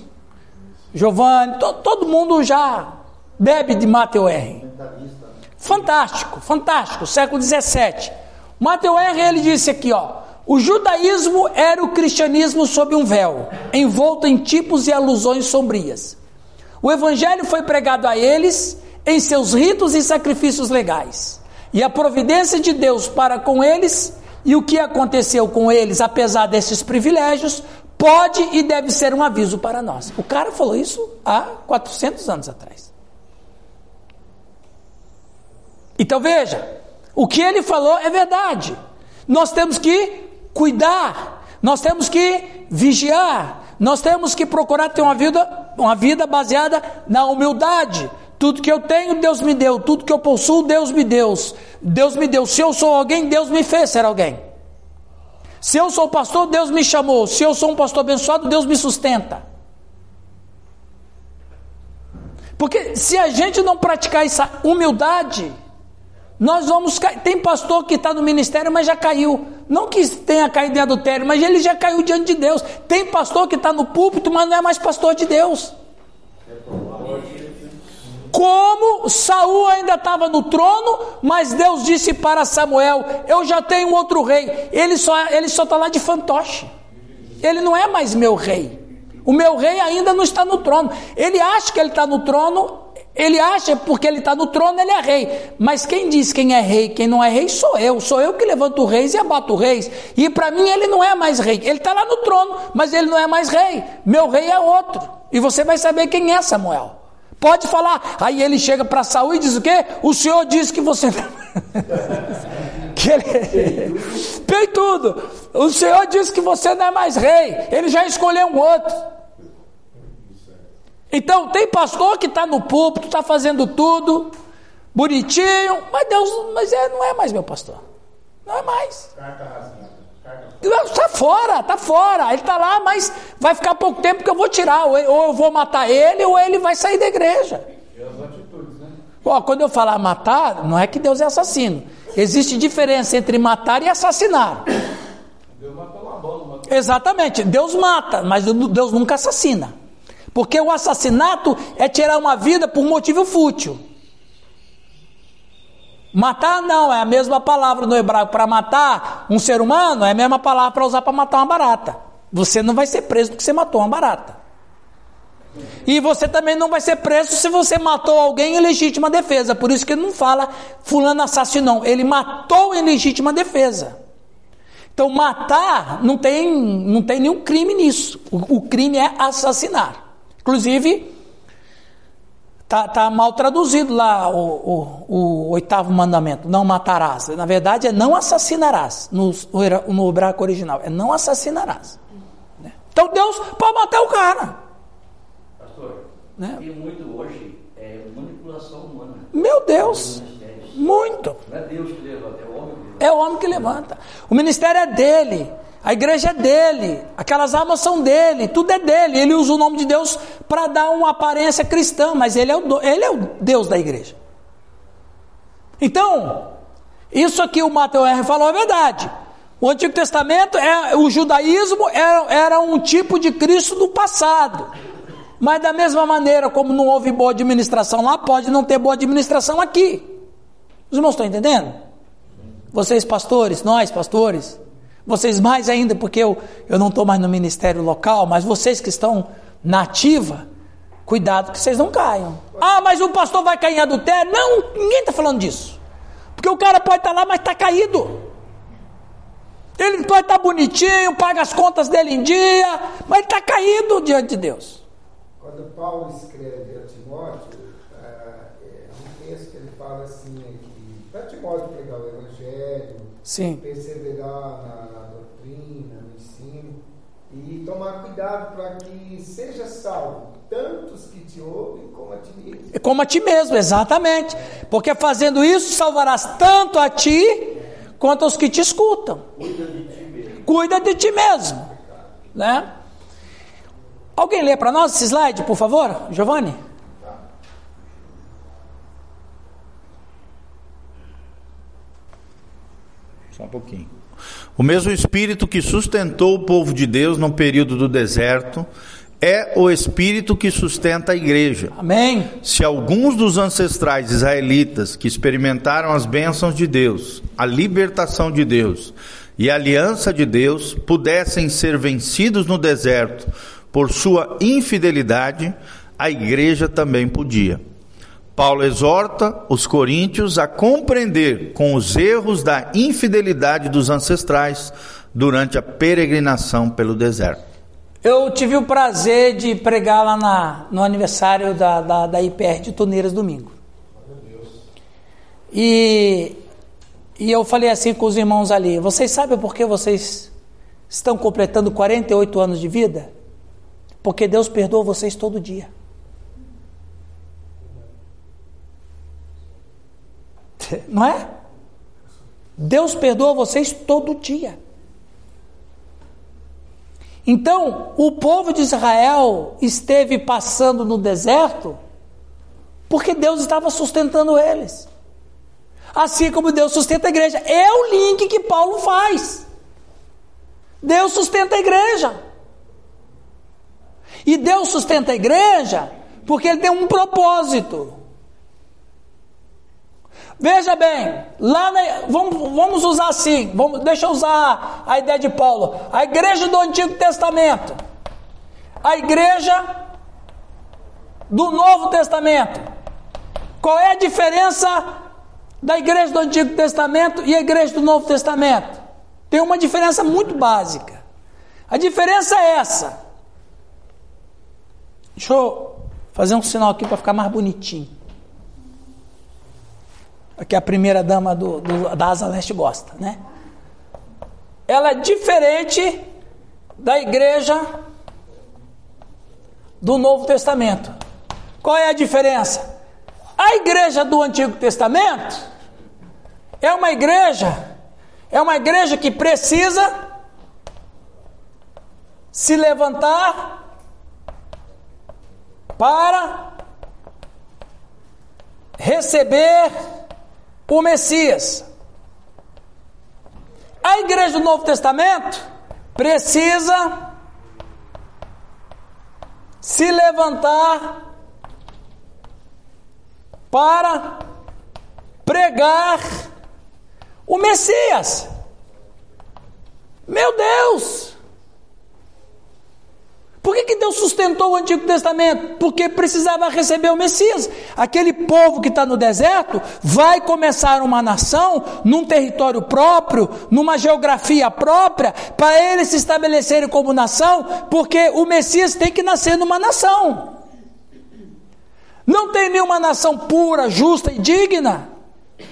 Giovanni, to, todo mundo já bebe de Matthew Henry. Fantástico, fantástico, século 17. Matthew Henry, ele disse aqui, ó, o judaísmo era o cristianismo sob um véu, envolto em tipos e alusões sombrias. O evangelho foi pregado a eles em seus ritos e sacrifícios legais. E a providência de Deus para com eles e o que aconteceu com eles, apesar desses privilégios, pode e deve ser um aviso para nós. O cara falou isso há 400 anos atrás. Então veja, o que ele falou é verdade. Nós temos que cuidar, nós temos que vigiar, nós temos que procurar ter uma vida, uma vida baseada na humildade. Tudo que eu tenho, Deus me deu. Tudo que eu possuo, Deus me deu. Deus me deu. Se eu sou alguém, Deus me fez ser alguém. Se eu sou pastor, Deus me chamou. Se eu sou um pastor abençoado, Deus me sustenta. Porque se a gente não praticar essa humildade, nós vamos cair. Tem pastor que está no ministério, mas já caiu. Não que tenha caído em adultério, mas ele já caiu diante de Deus. Tem pastor que está no púlpito, mas não é mais pastor de Deus. Como Saul ainda estava no trono, mas Deus disse para Samuel: Eu já tenho outro rei. Ele só ele só está lá de fantoche. Ele não é mais meu rei. O meu rei ainda não está no trono. Ele acha que ele está no trono ele acha porque ele está no trono, ele é rei. Mas quem diz quem é rei, quem não é rei, sou eu. Sou eu que levanto reis e abato reis. E para mim ele não é mais rei. Ele está lá no trono, mas ele não é mais rei. Meu rei é outro. E você vai saber quem é Samuel. Pode falar. Aí ele chega para Saul e diz o quê? O Senhor disse que você. <laughs> que ele. <laughs> O Senhor disse que você não é mais rei. Ele já escolheu um outro. Então, tem pastor que está no púlpito, está fazendo tudo, bonitinho, mas Deus, mas é, não é mais meu pastor. Não é mais. Carta rasgada. Carta Não, Tá fora, tá fora. Ele tá lá, mas vai ficar pouco tempo que eu vou tirar. Ou eu vou matar ele, ou ele vai sair da igreja. Atitudes, né? Quando eu falar matar, não é que Deus é assassino. Existe diferença entre matar e assassinar. Deus. Exatamente, Deus mata, mas Deus nunca assassina. Porque o assassinato é tirar uma vida por motivo fútil. Matar não, é a mesma palavra no hebraico para matar um ser humano, é a mesma palavra para usar para matar uma barata. Você não vai ser preso porque você matou uma barata. E você também não vai ser preso se você matou alguém em legítima defesa. Por isso que ele não fala fulano assassinou. Ele matou em legítima defesa. Então matar não tem, não tem nenhum crime nisso. O, o crime é assassinar. Inclusive, tá, tá mal traduzido lá o, o, o oitavo mandamento, não matarás. Na verdade é não assassinarás no, no hebraico original, é não assassinarás. né? Então Deus pode matar o cara. Pastor, Né? tem muito hoje é, manipulação humana. Meu Deus, muito. Não é Deus que levanta, é o homem que levanta. É o homem que levanta. O ministério é dele. A igreja é dele. Aquelas armas são dele. Tudo é dele. Ele usa o nome de Deus para dar uma aparência cristã, mas ele é, o, ele é o Deus da igreja. Então, isso aqui o Mateus R. falou é verdade. O Antigo Testamento, é, o judaísmo era, era um tipo de Cristo do passado. Mas da mesma maneira como não houve boa administração lá, pode não ter boa administração aqui. Os irmãos estão entendendo? Vocês pastores, nós pastores, vocês mais ainda, porque eu, eu não estou mais no ministério local, mas vocês que estão na ativa, cuidado que vocês não caiam. Ah, mas o pastor vai cair em adultério? Não, ninguém está falando disso. Porque o cara pode estar lá, mas está caído. Ele pode estar bonitinho, paga as contas dele em dia, mas está caído diante de Deus. Quando Paulo escreve a Timóteo, ah, é um texto que ele fala assim, que para Timóteo pregar o Evangelho, Sim. perseverar na, na doutrina, no ensino, e tomar cuidado para que seja salvo tantos que te ouvem como a ti mesmo. Como a ti mesmo, exatamente. Porque fazendo isso, salvarás tanto a ti quanto aos que te escutam. Cuida de ti mesmo. Né? Alguém lê para nós esse slide, por favor, Giovanni? Só um pouquinho. O mesmo Espírito que sustentou o povo de Deus no período do deserto é o Espírito que sustenta a igreja. Amém. Se alguns dos ancestrais israelitas que experimentaram as bênçãos de Deus, a libertação de Deus e a aliança de Deus pudessem ser vencidos no deserto por sua infidelidade, a igreja também podia. Paulo exorta os coríntios a compreender com os erros da infidelidade dos ancestrais durante a peregrinação pelo deserto. Eu tive o prazer de pregar lá na, no aniversário da, da, da IPR de Tuneiras domingo. E, e eu falei assim com os irmãos ali: vocês sabem por que vocês estão completando 48 anos de vida? Porque Deus perdoa vocês todo dia. Não é? Deus perdoa vocês todo dia. Então, o povo de Israel esteve passando no deserto porque Deus estava sustentando eles. Assim como Deus sustenta a igreja. É o link que Paulo faz. Deus sustenta a igreja. E Deus sustenta a igreja porque ele tem um propósito. Veja bem, lá na, vamos, vamos usar assim, vamos, deixa eu usar a ideia de Paulo. A igreja do Antigo Testamento, a igreja do Novo Testamento. Qual é a diferença da igreja do Antigo Testamento e a igreja do Novo Testamento? Tem uma diferença muito básica. A diferença é essa. Deixa eu fazer um sinal aqui para ficar mais bonitinho que a primeira dama do, do, da Asa Leste gosta, né? Ela é diferente da igreja do Novo Testamento. Qual é a diferença? A igreja do Antigo Testamento é uma igreja, é uma igreja que precisa se levantar para receber o Messias. A igreja do Novo Testamento precisa se levantar para pregar o Messias. Meu Deus! Por que, que Deus sustentou o Antigo Testamento? Porque precisava receber o Messias. Aquele povo que está no deserto vai começar uma nação num território próprio, numa geografia própria, para eles se estabelecerem como nação, porque o Messias tem que nascer numa nação. Não tem nenhuma nação pura, justa e digna,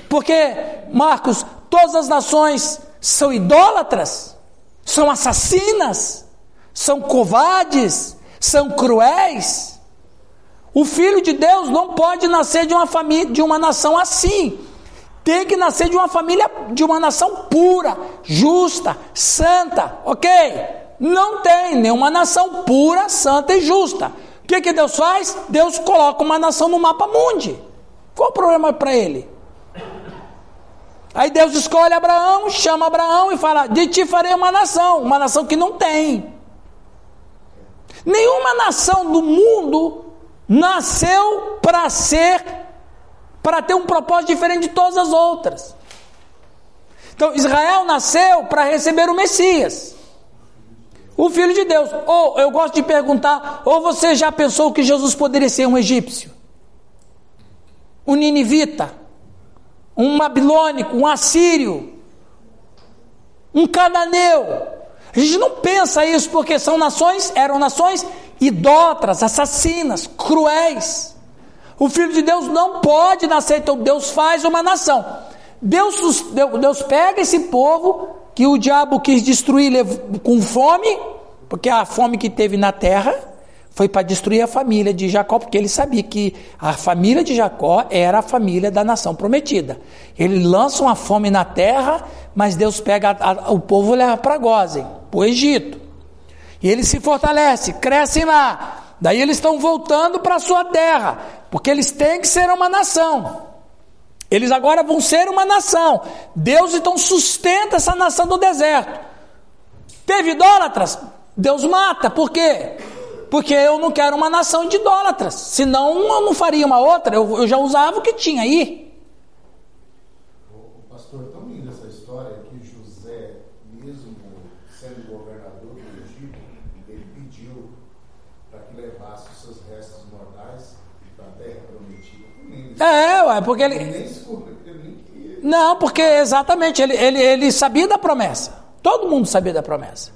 porque, Marcos, todas as nações são idólatras, são assassinas são covardes, são cruéis. O filho de Deus não pode nascer de uma família, de uma nação assim. Tem que nascer de uma família, de uma nação pura, justa, santa, ok? Não tem nenhuma nação pura, santa e justa. O que, que Deus faz? Deus coloca uma nação no mapa mundi. Qual o problema para ele? Aí Deus escolhe Abraão, chama Abraão e fala: De ti farei uma nação, uma nação que não tem. Nenhuma nação do mundo nasceu para ser, para ter um propósito diferente de todas as outras. Então, Israel nasceu para receber o Messias, o Filho de Deus. Ou eu gosto de perguntar: ou você já pensou que Jesus poderia ser um egípcio, um ninivita, um babilônico, um assírio, um cananeu? A gente não pensa isso porque são nações, eram nações idólatras, assassinas, cruéis. O Filho de Deus não pode nascer, então Deus faz uma nação. Deus, Deus pega esse povo que o diabo quis destruir com fome, porque a fome que teve na terra foi para destruir a família de Jacó, porque ele sabia que a família de Jacó era a família da nação prometida. Ele lança uma fome na terra, mas Deus pega a, a, o povo e leva para Gozem para o Egito. E eles se fortalecem, crescem lá. Daí eles estão voltando para a sua terra, porque eles têm que ser uma nação. Eles agora vão ser uma nação. Deus então sustenta essa nação do deserto. Teve idólatras? Deus mata. Por quê? Porque eu não quero uma nação de idólatras. Senão eu não faria uma outra. Eu, eu já usava o que tinha aí. É, ué, porque ele. Não, porque exatamente, ele, ele, ele sabia da promessa. Todo mundo sabia da promessa.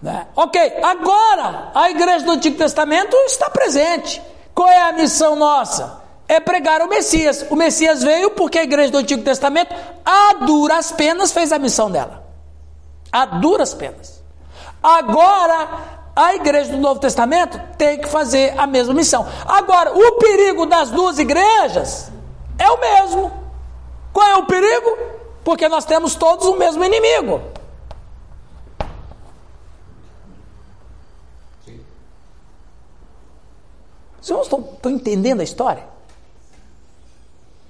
Né? Ok, agora a igreja do Antigo Testamento está presente. Qual é a missão nossa? É pregar o Messias. O Messias veio porque a igreja do Antigo Testamento, a duras penas, fez a missão dela. A duras penas. Agora a igreja do Novo Testamento tem que fazer a mesma missão. Agora, o perigo das duas igrejas é o mesmo. Qual é o perigo? Porque nós temos todos o mesmo inimigo. Os irmãos estão, estão entendendo a história?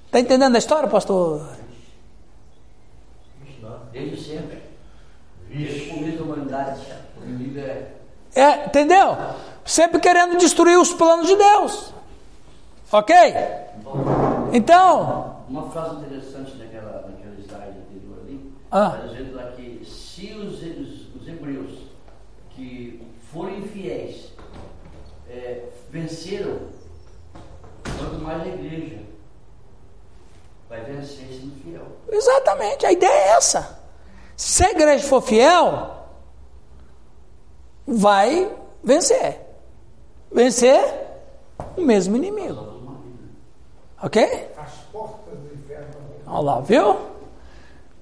Está entendendo a história, pastor? Desde sempre. Desde o começo da humanidade, o inimigo é é, entendeu? Sempre querendo destruir os planos de Deus. Ok? Então. Uma frase interessante daquela, daquela slide anterior ali, ah. está dizendo lá que se os, os, os hebreus que foram infiéis é, venceram, quanto mais a igreja vai vencer sendo fiel. Exatamente, a ideia é essa. Se a igreja for fiel, vai vencer. Vencer o mesmo inimigo. Ok? Olha lá, viu?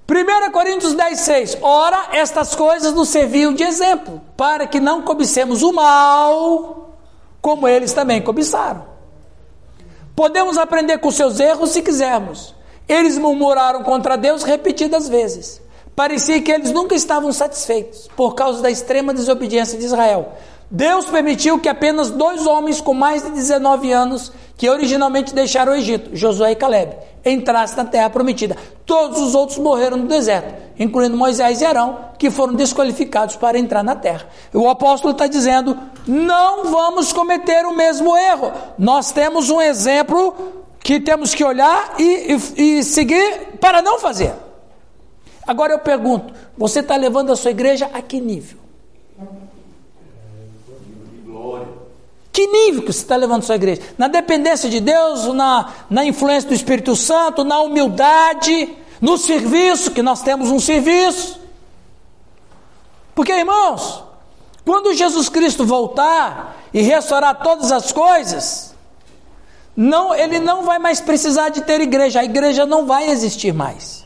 1 Coríntios 10, 6. Ora, estas coisas nos serviam de exemplo, para que não cobicemos o mal, como eles também cobiçaram. Podemos aprender com seus erros se quisermos. Eles murmuraram contra Deus repetidas vezes. Parecia que eles nunca estavam satisfeitos por causa da extrema desobediência de Israel. Deus permitiu que apenas dois homens com mais de 19 anos, que originalmente deixaram o Egito, Josué e Caleb, entrassem na terra prometida. Todos os outros morreram no deserto, incluindo Moisés e Arão, que foram desqualificados para entrar na terra. O apóstolo está dizendo: não vamos cometer o mesmo erro. Nós temos um exemplo que temos que olhar e, e, e seguir para não fazer. Agora eu pergunto: você está levando a sua igreja a que nível? Que nível que você está levando a sua igreja? Na dependência de Deus, na, na influência do Espírito Santo, na humildade, no serviço, que nós temos um serviço. Porque, irmãos, quando Jesus Cristo voltar e restaurar todas as coisas, não, ele não vai mais precisar de ter igreja, a igreja não vai existir mais.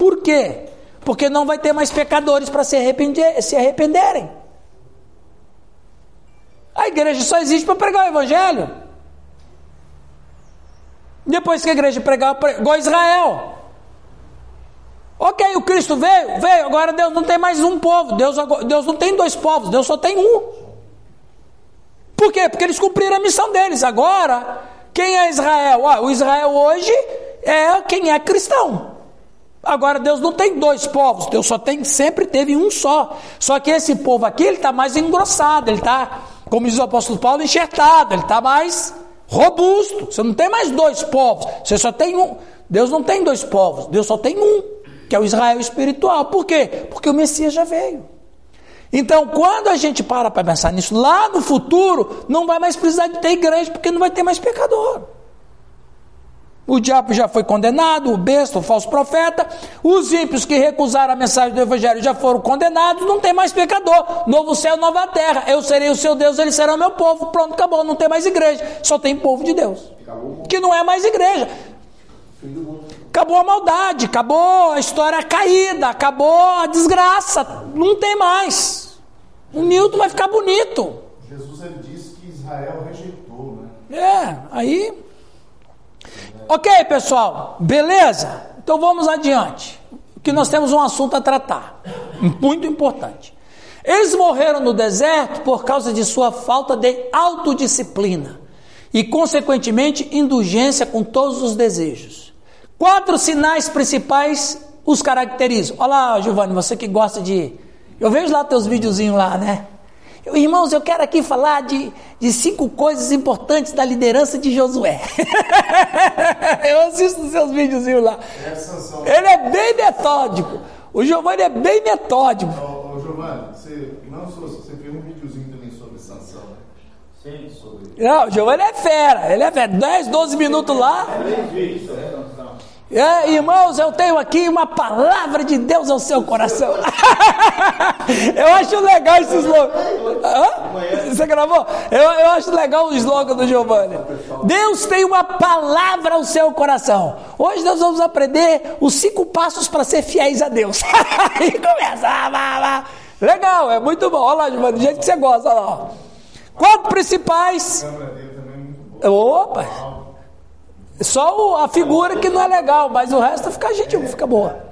Por quê? Porque não vai ter mais pecadores para se, arrepender, se arrependerem. A igreja só existe para pregar o evangelho. Depois que a igreja pregar, pregou Israel. Ok, o Cristo veio, veio, agora Deus não tem mais um povo, Deus, Deus não tem dois povos, Deus só tem um. Por quê? Porque eles cumpriram a missão deles. Agora, quem é Israel? Ah, o Israel hoje é quem é cristão. Agora Deus não tem dois povos, Deus só tem, sempre teve um só. Só que esse povo aqui, ele está mais engrossado, ele está, como diz o apóstolo Paulo, enxertado, ele está mais robusto. Você não tem mais dois povos, você só tem um. Deus não tem dois povos, Deus só tem um, que é o Israel espiritual. Por quê? Porque o Messias já veio. Então, quando a gente para para pensar nisso, lá no futuro, não vai mais precisar de ter igreja, porque não vai ter mais pecador. O diabo já foi condenado, o besta, o falso profeta. Os ímpios que recusaram a mensagem do evangelho já foram condenados, não tem mais pecador. Novo céu, nova terra. Eu serei o seu Deus, eles serão meu povo. Pronto, acabou, não tem mais igreja. Só tem povo de Deus. Que não é mais igreja. Acabou a maldade, acabou a história caída, acabou a desgraça. Não tem mais. O Milton vai ficar bonito. Jesus ele disse que Israel rejeitou, né? É, aí Ok, pessoal, beleza? Então vamos adiante. Que nós temos um assunto a tratar, muito importante. Eles morreram no deserto por causa de sua falta de autodisciplina e, consequentemente, indulgência com todos os desejos. Quatro sinais principais os caracterizam. Olha lá, Giovanni, você que gosta de. Eu vejo lá teus videozinhos lá, né? Irmãos, eu quero aqui falar de, de cinco coisas importantes da liderança de Josué. <laughs> eu assisto os seus videozinhos lá. Ele é bem metódico. O Giovanni é bem metódico. Ô, ô Giovanni, você, não, você fez um videozinho também sobre Sansão, né? Sim, sobre. Não, o Giovanni é fera. Ele é fera. 10, 12 minutos lá. Três vídeos, né? É, irmãos, eu tenho aqui uma palavra de Deus ao seu coração. <laughs> eu acho legal esse slogan. Você gravou? Eu, eu acho legal o slogan do Giovanni. Deus tem uma palavra ao seu coração. Hoje nós vamos aprender os cinco passos para ser fiéis a Deus. <laughs> e começa. Ah, legal, é muito bom. Olha lá, Giovanni, do jeito que você gosta. Olha lá. Quatro principais. Opa! Só a figura que não é legal, mas o resto fica gente, fica boa.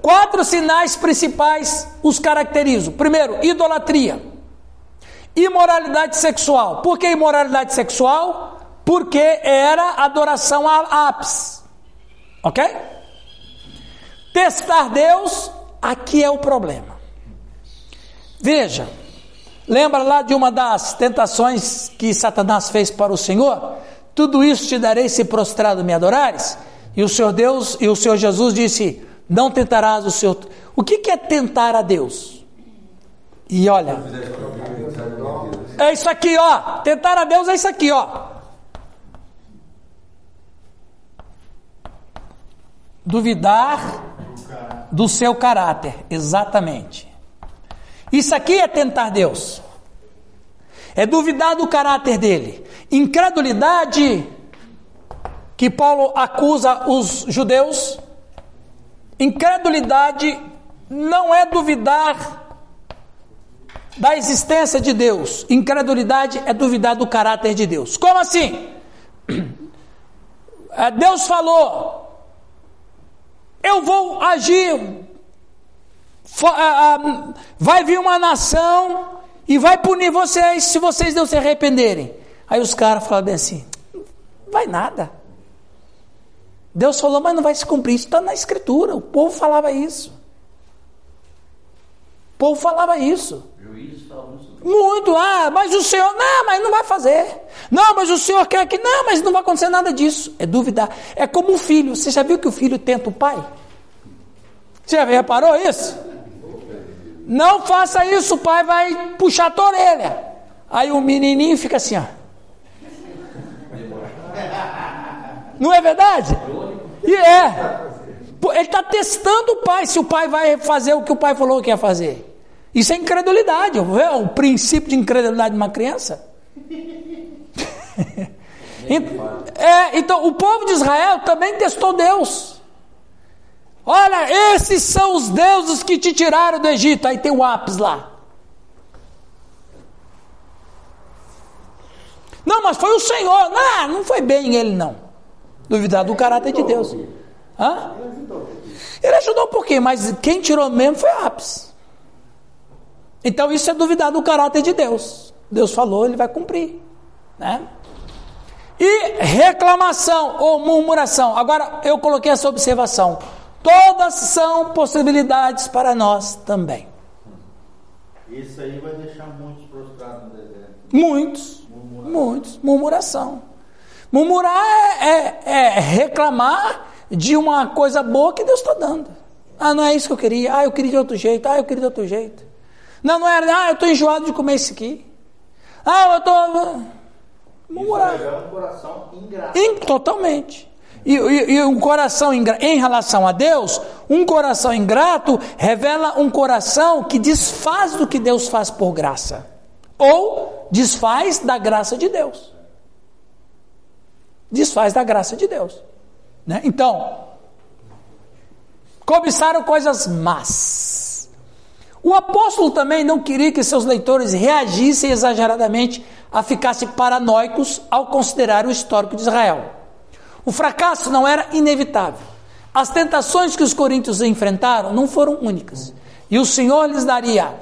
Quatro sinais principais os caracterizam. Primeiro, idolatria. Imoralidade sexual. Por que imoralidade sexual? Porque era adoração a apes. Ok? Testar Deus, aqui é o problema. Veja, lembra lá de uma das tentações que Satanás fez para o Senhor? Tudo isso te darei se prostrado me adorares? E o Senhor Deus, e o Senhor Jesus disse: Não tentarás o Senhor. O que, que é tentar a Deus? E olha, é isso aqui, ó. Tentar a Deus é isso aqui, ó. Duvidar do seu caráter, exatamente. Isso aqui é tentar Deus. É duvidar do caráter dele. Incredulidade que Paulo acusa os judeus. Incredulidade não é duvidar da existência de Deus. Incredulidade é duvidar do caráter de Deus. Como assim? É, Deus falou: Eu vou agir. Vai vir uma nação e vai punir vocês se vocês não se arrependerem. Aí os caras falam bem assim: Vai nada. Deus falou, mas não vai se cumprir. Isso está na Escritura. O povo falava isso. O povo falava isso. Muito, ah, mas o Senhor, não, mas não vai fazer. Não, mas o Senhor quer que, não, mas não vai acontecer nada disso. É duvidar. É como um filho. Você já viu que o filho tenta o pai? Você já reparou isso? Não faça isso, o pai vai puxar a tua orelha. Aí o menininho fica assim, ó. Não é verdade? E é. Ele está testando o pai, se o pai vai fazer o que o pai falou que ia fazer. Isso é incredulidade. É o princípio de incredulidade de uma criança. <laughs> é, então, o povo de Israel também testou Deus. Olha, esses são os deuses que te tiraram do Egito. Aí tem o ápice lá. Não, mas foi o Senhor. Não, não foi bem ele, não. Duvidar do caráter de Deus. Hã? Ele ajudou um pouquinho, mas quem tirou mesmo foi Apis. Então isso é duvidar do caráter de Deus. Deus falou, ele vai cumprir. Né? E reclamação ou murmuração. Agora eu coloquei essa observação. Todas são possibilidades para nós também. Isso aí vai deixar muitos prostrados no deserto. Muitos. Murmuração. Muitos. Murmuração. Murmurar é, é, é, reclamar de uma coisa boa que Deus está dando. Ah, não é isso que eu queria. Ah, eu queria de outro jeito. Ah, eu queria de outro jeito. Não, não era. Ah, eu estou enjoado de comer isso aqui. Ah, eu estou. Murmurar. Isso é um coração ingrato. In, totalmente. E, e, e, um coração em relação a Deus, um coração ingrato revela um coração que desfaz do que Deus faz por graça. Ou desfaz da graça de Deus desfaz da graça de Deus. Né? Então, cobiçaram coisas más. O apóstolo também não queria que seus leitores reagissem exageradamente a ficassem paranoicos ao considerar o histórico de Israel. O fracasso não era inevitável. As tentações que os coríntios enfrentaram não foram únicas. E o Senhor lhes daria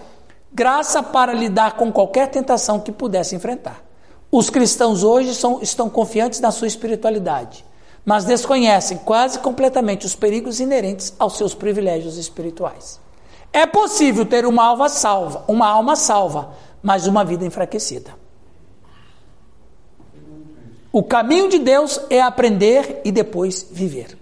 graça para lidar com qualquer tentação que pudesse enfrentar. Os cristãos hoje são, estão confiantes na sua espiritualidade, mas desconhecem quase completamente os perigos inerentes aos seus privilégios espirituais. É possível ter uma alma salva, uma alma salva, mas uma vida enfraquecida. O caminho de Deus é aprender e depois viver.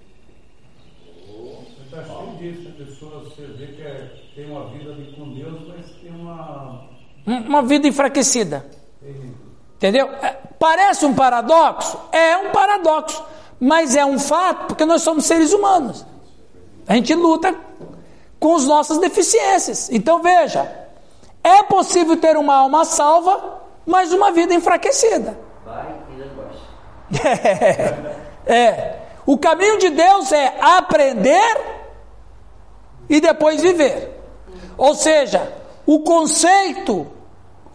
Está cheio disso, pessoas você vê que é, tem uma vida com Deus, mas tem uma. Uma vida enfraquecida. Entendeu? É, parece um paradoxo? É um paradoxo. Mas é um fato porque nós somos seres humanos. A gente luta com as nossas deficiências. Então veja: é possível ter uma alma salva, mas uma vida enfraquecida. É, é. O caminho de Deus é aprender e depois viver. Ou seja, o conceito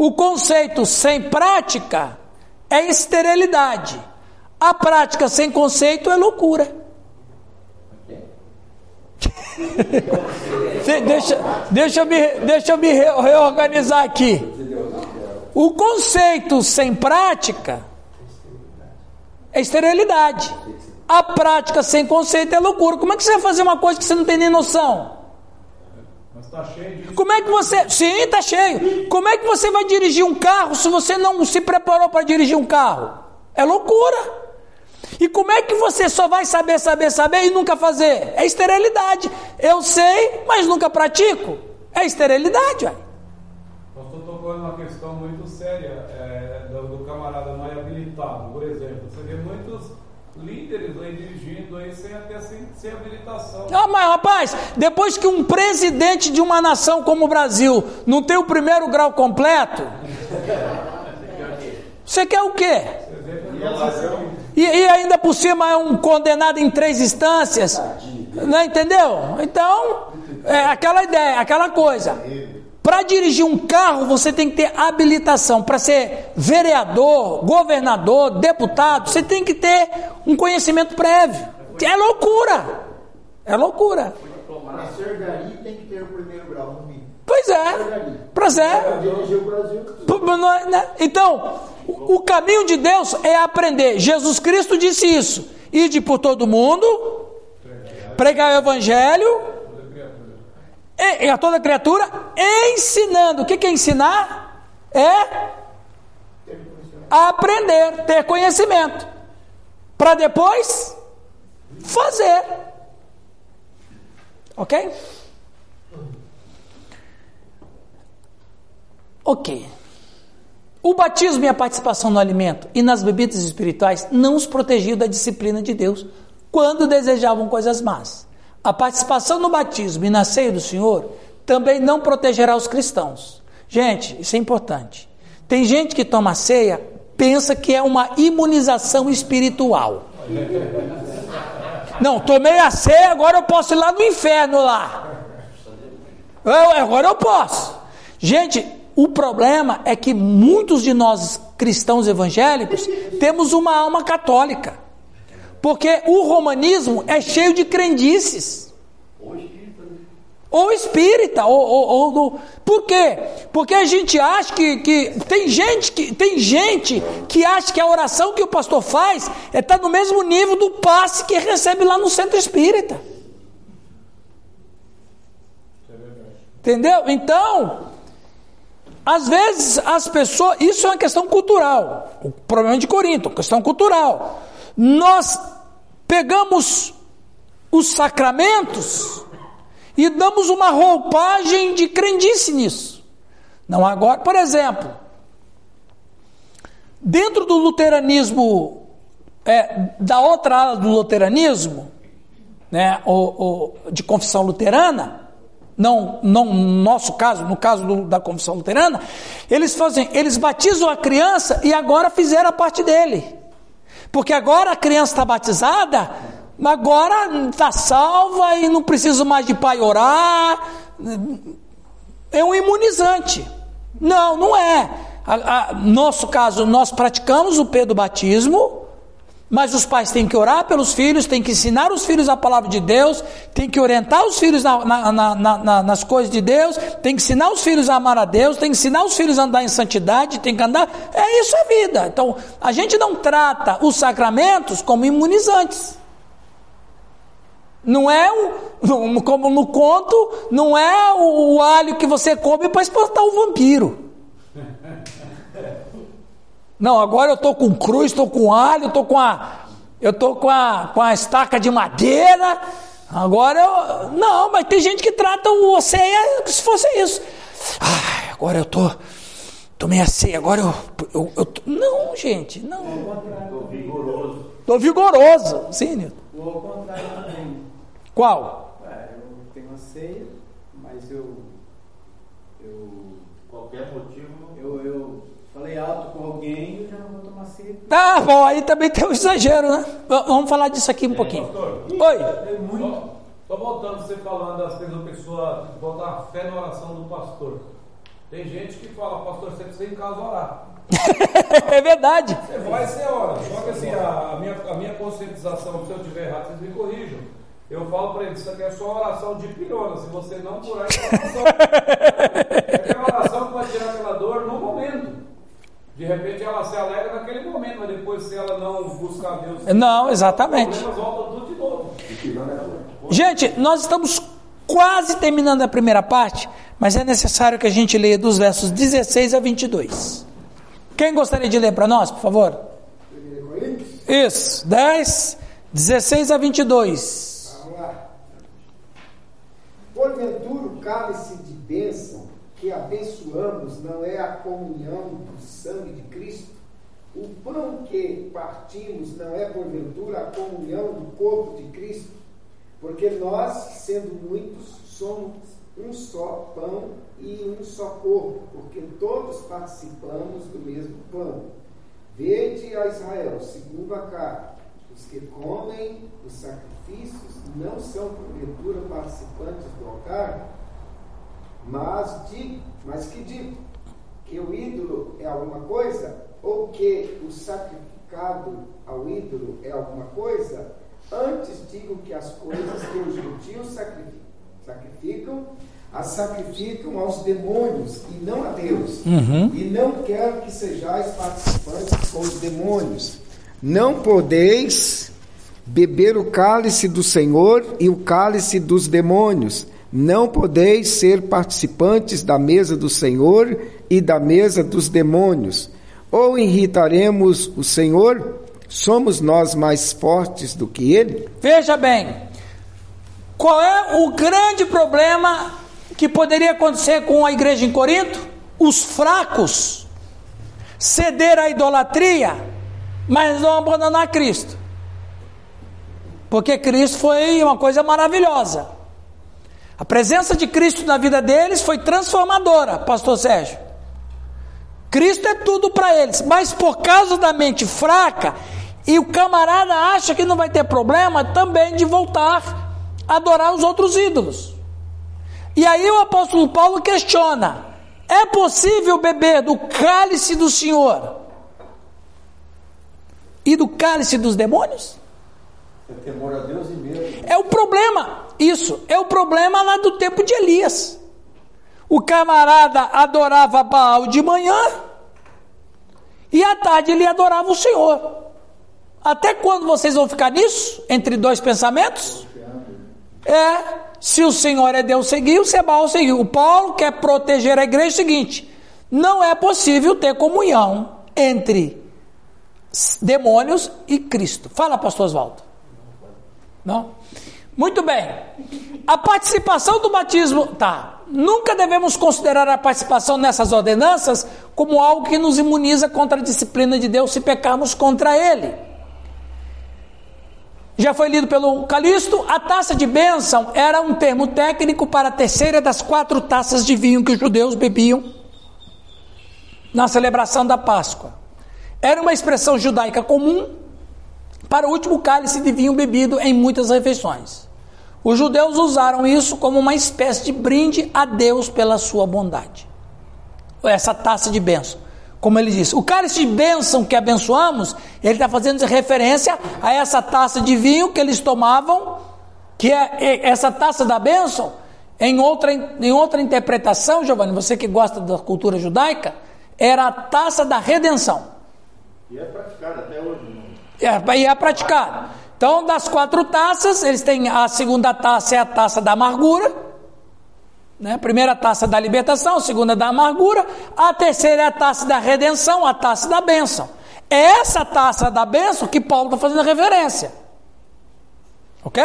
o conceito sem prática é esterilidade. A prática sem conceito é loucura. <laughs> deixa, deixa, eu me, deixa eu me reorganizar aqui. O conceito sem prática é esterilidade. A prática sem conceito é loucura. Como é que você vai fazer uma coisa que você não tem nem noção? Está cheio de... Como é que você. Sim, está cheio. Como é que você vai dirigir um carro se você não se preparou para dirigir um carro? É loucura. E como é que você só vai saber, saber, saber e nunca fazer? É esterilidade. Eu sei, mas nunca pratico. É esterilidade, ué. Nós estamos tocando uma questão muito séria é, do, do, camarada não é habilitado, por exemplo. Você vê muitos líderes aí dirigindo aí sem até sem, sem habilitação. Ah, mas rapaz, depois que um presidente de uma nação como o Brasil não tem o primeiro grau completo, você quer o quê? E, e ainda por cima é um condenado em três instâncias, não né, entendeu? Então, é aquela ideia, aquela coisa. Para dirigir um carro, você tem que ter habilitação. Para ser vereador, governador, deputado, você tem que ter um conhecimento prévio. É loucura. É loucura. Para ser gari tem que ter o primeiro grau no mínimo. Pois é. Pois é. Né? Então, o caminho de Deus é aprender. Jesus Cristo disse isso: ide por todo mundo, pregar o evangelho e, a toda criatura, ensinando. O que, que é ensinar? É aprender, ter conhecimento, para depois fazer. Ok? Ok. O batismo e a participação no alimento e nas bebidas espirituais não os protegiam da disciplina de Deus quando desejavam coisas más. A participação no batismo e na ceia do Senhor também não protegerá os cristãos. Gente, isso é importante. Tem gente que toma ceia, pensa que é uma imunização espiritual. Não, tomei a ceia, agora eu posso ir lá no inferno lá. Eu, agora eu posso. Gente, o problema é que muitos de nós cristãos evangélicos temos uma alma católica. Porque o romanismo é cheio de crendices. Ou espírita, ou, ou, ou do. Por quê? Porque a gente acha que, que. Tem gente que tem gente que acha que a oração que o pastor faz está é tá no mesmo nível do passe que recebe lá no centro espírita. Entendeu? Então, às vezes as pessoas. Isso é uma questão cultural. O problema de Corinto, questão cultural. Nós pegamos os sacramentos e damos uma roupagem de crendice nisso. Não agora, por exemplo, dentro do luteranismo, é, da outra ala do luteranismo, né, o, o, de confissão luterana, não, não no nosso caso, no caso do, da confissão luterana, eles fazem, eles batizam a criança e agora fizeram a parte dele. Porque agora a criança está batizada, agora está salva e não precisa mais de pai orar. É um imunizante. Não, não é. A, a, nosso caso, nós praticamos o P do batismo, mas os pais têm que orar pelos filhos, têm que ensinar os filhos a palavra de Deus, têm que orientar os filhos na, na, na, nas coisas de Deus, têm que ensinar os filhos a amar a Deus, têm que ensinar os filhos a andar em santidade, têm que andar. É isso a vida. Então, a gente não trata os sacramentos como imunizantes. Não é o, como no conto, não é o, o alho que você come para espantar o vampiro. Não, agora eu estou com cruz, estou com alho, estou com a. Eu estou com a, com a estaca de madeira. Agora eu. Não, mas tem gente que trata o ceia se fosse isso. Ai, agora eu tô. Tomei a ceia, agora eu. eu, eu tô... Não, gente, não. Estou vigoroso. Estou vigoroso, sim, Nilton. O ao contrário também. Qual? É, eu tenho a ceia, mas eu. Eu. Qualquer motivo. Eu, eu falei alto com alguém, eu já não vou tomar ceia. Tá bom, aí também tem um exagero, né? Vamos falar disso aqui um pouquinho. Pastor, Oi. é muito. Só voltando você falando das vezes a pessoa botar fé na oração do pastor. Tem gente que fala, pastor, você precisa em casa orar. <laughs> É verdade. Você vai, você ora. Só que assim, a, a minha, a minha conscientização, se eu estiver errado, vocês me corrijam. Eu falo para eles, isso aqui é só oração de pirona. Se você não curar, é oração. <laughs> É aquela oração que vai tirar aquela dor no momento. De repente ela se alegra naquele momento, mas depois se ela não buscar Deus, Não, exatamente. tudo de novo. Gente, nós estamos quase terminando a primeira parte, mas é necessário que a gente leia dos versos 16 a 22. Quem gostaria de ler para nós, por favor? 1 Coríntios, Isso, 10, 16 a 22. Porventura o cálice de bênção que abençoamos não é a comunhão do sangue de Cristo? O pão que partimos não é porventura a comunhão do corpo de Cristo? Porque nós, sendo muitos, somos um só pão e um só corpo, porque todos participamos do mesmo pão. Vede a Israel, segundo a carne, os que comem os sacrifícios não são porventura participantes do altar? Mas, digo, mas que digo? Que o ídolo é alguma coisa? Ou que o sacrificado ao ídolo é alguma coisa? Antes digo que as coisas que os gentios sacrificam, sacrificam as sacrificam aos demônios e não a Deus. Uhum. E não quero que sejais participantes com os demônios. Não podeis beber o cálice do Senhor e o cálice dos demônios. Não podeis ser participantes da mesa do Senhor e da mesa dos demônios. Ou irritaremos o Senhor? Somos nós mais fortes do que ele? Veja bem, qual é o grande problema que poderia acontecer com a igreja em Corinto? Os fracos ceder à idolatria, mas não abandonar Cristo. Porque Cristo foi uma coisa maravilhosa. A presença de Cristo na vida deles foi transformadora, Pastor Sérgio. Cristo é tudo para eles, mas por causa da mente fraca, e o camarada acha que não vai ter problema também de voltar a adorar os outros ídolos. E aí o apóstolo Paulo questiona: é possível beber do cálice do Senhor e do cálice dos demônios? É temor a Deus e medo. É o problema, isso, é o problema lá do tempo de Elias. O camarada adorava Baal de manhã e à tarde ele adorava o Senhor. Até quando vocês vão ficar nisso? Entre dois pensamentos? É, se o Senhor é Deus, seguiu, se é Baal, seguiu. O Paulo quer proteger a igreja é o seguinte: não é possível ter comunhão entre demônios e Cristo. Fala, pastor Oswaldo. Não? Muito bem. A participação do batismo, tá. Nunca devemos considerar a participação nessas ordenanças como algo que nos imuniza contra a disciplina de Deus se pecarmos contra Ele. Já foi lido pelo Calixto, a taça de bênção era um termo técnico para a terceira das quatro taças de vinho que os judeus bebiam na celebração da Páscoa. Era uma expressão judaica comum para o último cálice de vinho bebido em muitas refeições. Os judeus usaram isso como uma espécie de brinde a Deus pela sua bondade. Essa taça de bênção. Como ele disse, o cálice de bênção que abençoamos, ele está fazendo referência a essa taça de vinho que eles tomavam, que é essa taça da bênção, em outra, em outra interpretação, Giovanni, você que gosta da cultura judaica, era a taça da redenção. E é praticado até hoje. E é praticado. Então, das quatro taças, eles têm a segunda taça é a taça da amargura, né? A primeira taça da libertação, a segunda da amargura, a terceira é a taça da redenção, a taça da bênção. É essa taça da bênção que Paulo está fazendo referência. Ok?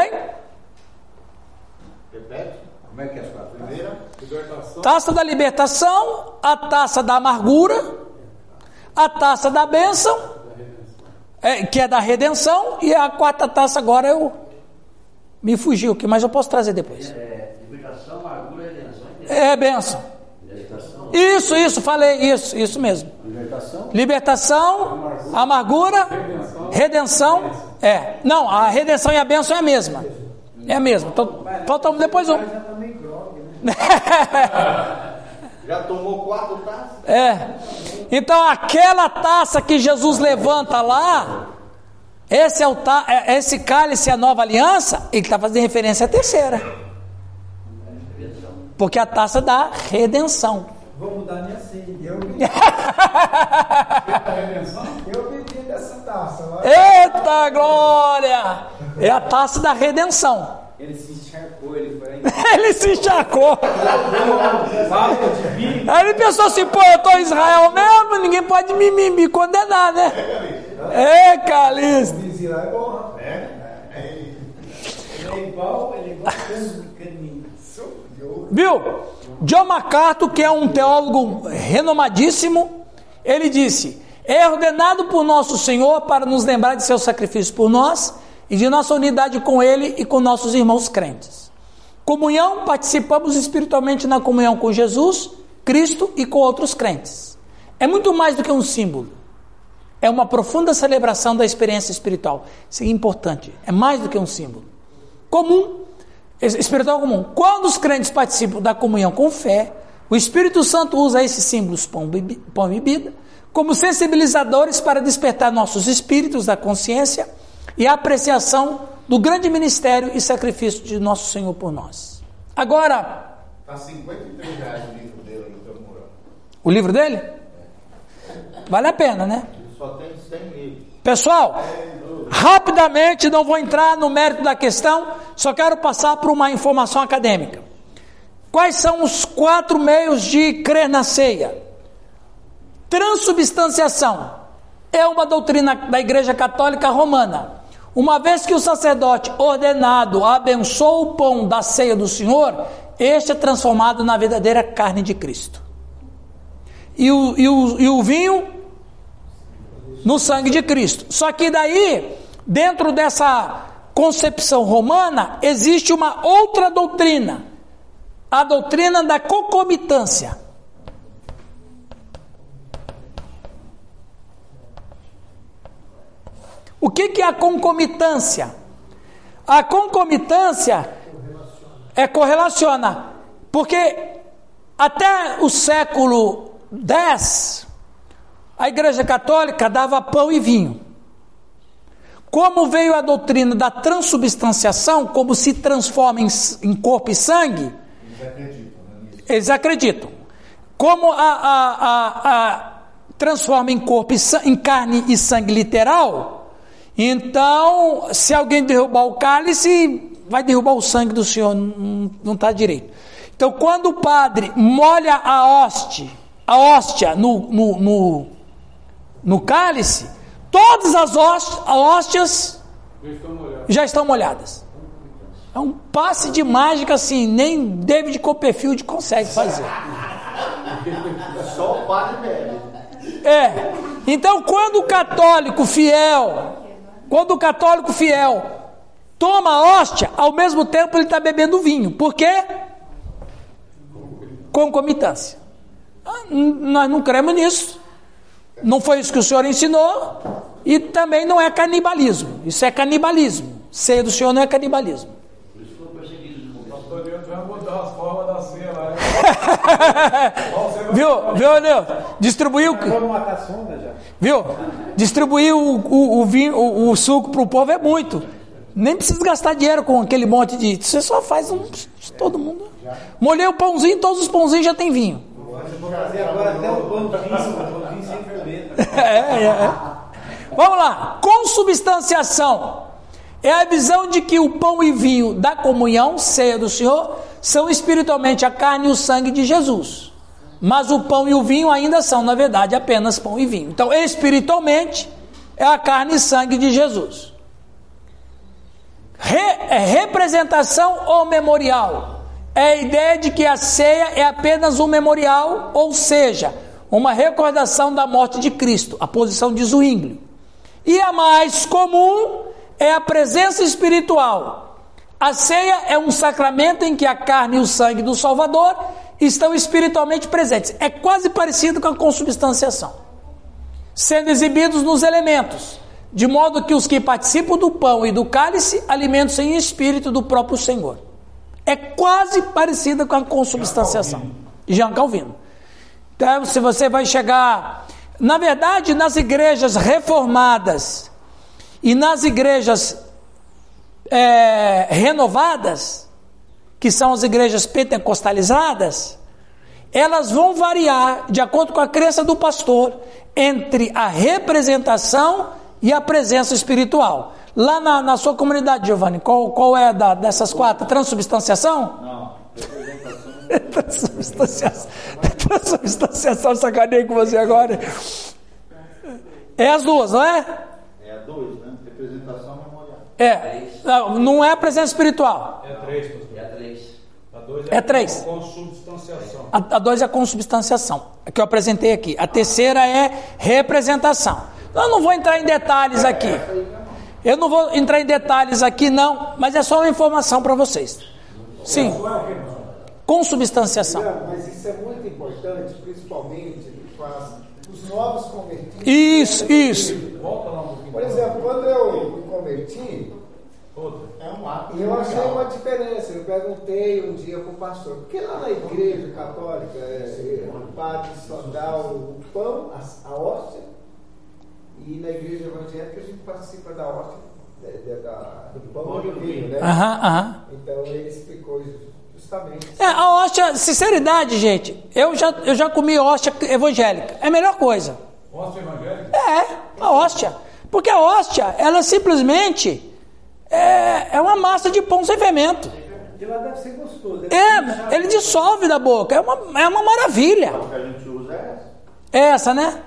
Repete. Como é que é a sua primeira? Libertação. Taça da libertação, a taça da amargura, a taça da bênção, é, que é da redenção, e a quarta taça agora eu me fugiu, que mas eu posso trazer depois. É, libertação, amargura redenção. É bênção. Libertação. Isso, isso, falei isso, isso mesmo. Libertação? Libertação, amargura, redenção. É. Não, a redenção e a bênção é a mesma. É a mesma. Então, faltamos depois um. <laughs> Já tomou quatro taças? É. Então aquela taça que Jesus levanta lá, esse, é o ta, é- esse cálice é a nova aliança, ele está fazendo referência à terceira. Porque a taça da redenção. Vou mudar minha senha. Eu, <laughs> eu bebi dessa taça. Eita glória! É a taça da redenção. Ele se encharcou, ele foi <laughs> Ele se encharcou. Aí ele pensou assim, pô, eu estou em Israel mesmo, ninguém pode me, me, me condenar, né? É, Calixto. Vizinho lá é bom, rapaz. Ele é igual, ele é igual. Viu? John MacArthur, que é um teólogo renomadíssimo, ele disse: É ordenado por nosso Senhor para nos lembrar de seu sacrifício por nós e de nossa unidade com Ele e com nossos irmãos crentes. Comunhão, participamos espiritualmente na comunhão com Jesus, Cristo e com outros crentes. É muito mais do que um símbolo. É uma profunda celebração da experiência espiritual. Isso é importante. É mais do que um símbolo. Comum espiritual comum. Quando os crentes participam da comunhão com fé, o Espírito Santo usa esses símbolos, pão, pão e bebida, como sensibilizadores para despertar nossos espíritos da consciência e a apreciação do grande ministério e sacrifício de nosso Senhor por nós. Agora. Está 53 reais o livro dele aí, teu O livro dele? Vale a pena, né? Só tem 100 livros. Pessoal, rapidamente, não vou entrar no mérito da questão, só quero passar por uma informação acadêmica. Quais são os quatro meios de crer na ceia? Transubstanciação é uma doutrina da Igreja Católica Romana. Uma vez que o sacerdote ordenado abençoa o pão da ceia do Senhor, este é transformado na verdadeira carne de Cristo. E o, e o, e o vinho no sangue de Cristo. Só que daí, dentro dessa concepção romana, existe uma outra doutrina, a doutrina da concomitância. O que, que é a concomitância? A concomitância é correlaciona, porque até o século X, a Igreja Católica dava pão e vinho. Como veio a doutrina da transubstanciação, como se transforma em, em corpo e sangue, eles acreditam. Né? Eles acreditam. Como a, a, a, a transforma em corpo e, em carne e sangue literal, então, se alguém derrubar o cálice, vai derrubar o sangue do Senhor, não está direito. Então, quando o padre molha a hóstia, a hóstia no, no, no, no cálice, todas as hóstias já estão molhadas. É um passe de mágica assim, nem David Copperfield consegue fazer. Só o padre bebe. É. Então, quando o católico fiel quando o católico fiel toma a hóstia, ao mesmo tempo ele está bebendo vinho. Por quê? Concomitância. Ah, nós não cremos nisso. Não foi isso que o Senhor ensinou. E também não é canibalismo. Isso é canibalismo. Ceia do Senhor não é canibalismo. <laughs> viu, viu, Deus? Distribuiu. Viu? Distribuir o, o, o, vinho, o, o suco para o povo é muito. Nem precisa gastar dinheiro com aquele monte de. Você só faz um. Todo mundo. Molhei o pãozinho, todos os pãozinhos já tem vinho. É, é, é. Vamos lá. Consubstanciação é a visão de que o pão e vinho da comunhão, ceia do Senhor, são espiritualmente a carne e o sangue de Jesus. Mas o pão e o vinho ainda são, na verdade, apenas pão e vinho. Então, espiritualmente, é a carne e sangue de Jesus. Re, é representação ou memorial? É a ideia de que a ceia é apenas um memorial, ou seja, uma recordação da morte de Cristo, a posição de Zwinglio. E a mais comum é a presença espiritual, a ceia é um sacramento em que a carne e o sangue do Salvador estão espiritualmente presentes. É quase parecido com a consubstanciação, sendo exibidos nos elementos, de modo que os que participam do pão e do cálice alimentam-se em espírito do próprio Senhor. É quase parecida com a consubstanciação. Jean Calvino. Então, se você vai chegar. Na verdade, nas igrejas reformadas e nas igrejas é, renovadas, que são as igrejas pentecostalizadas, elas vão variar de acordo com a crença do pastor entre a representação e a presença espiritual. Lá na, na sua comunidade, Giovanni, qual, qual é da, dessas quatro? Transubstanciação? Não. transubstanciação. Transubstanciação, sacanei com você agora. É as duas, não é? É a duas, né? Representação é. Não, não é a presença espiritual. É três, pastor. É três. A dois é, é três. consubstanciação. A, a dois é a consubstanciação, é que eu apresentei aqui. A terceira é representação. Eu não vou entrar em detalhes aqui. Eu não vou entrar em detalhes aqui, não, mas é só uma informação para vocês. Sim. Consubstanciação. Mas isso é muito importante, principalmente para os novos convertidos. Isso, isso. Por exemplo, quando eu me converti, é um ato. Eu achei uma diferença. Eu perguntei um dia para o pastor, porque lá na igreja católica é, o padre só dá o pão, a, a hóstia, e na igreja evangélica a gente participa da hóstia, de- de- da- do pão e do vinho, né? Aham, aham. Então ele explicou justamente. É, a hóstia, sinceridade, gente, eu já, eu já comi hóstia evangélica. É a melhor coisa. Hóstia evangélica? É, a hóstia. Porque a hóstia, ela simplesmente é, é uma massa de pão sem fermento. De lá deve ser gostoso. É, ele dissolve da boca. É uma, é uma maravilha. O que a gente usa é essa. Essa, né?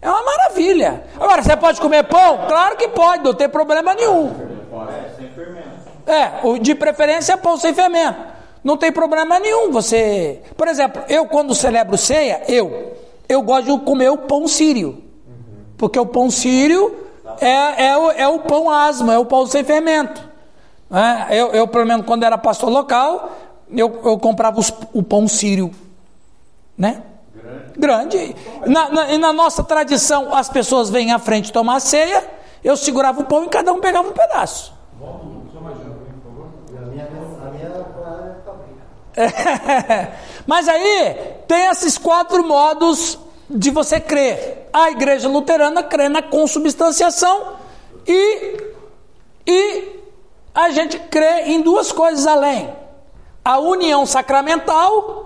É uma maravilha. Agora, você pode comer pão? Claro que pode, não tem problema nenhum. É, sem fermento. É, o de preferência é pão sem fermento. Não tem problema nenhum você. Por exemplo, eu quando celebro ceia, eu, eu gosto de comer o pão sírio. Porque o pão sírio é, é, o, é o pão asmo, é o pão sem fermento. É, eu, eu, pelo menos, quando era pastor local, eu, eu comprava os- o pão sírio. Né? Grande. Na, na- e na nossa tradição, as pessoas vêm à frente tomar ceia, eu segurava o pão e cada um pegava um pedaço. A minha, a minha área tá <laughs> Mas aí tem esses quatro modos de você crer. A igreja luterana crê na consubstanciação e, e a gente crê em duas coisas além: a união sacramental.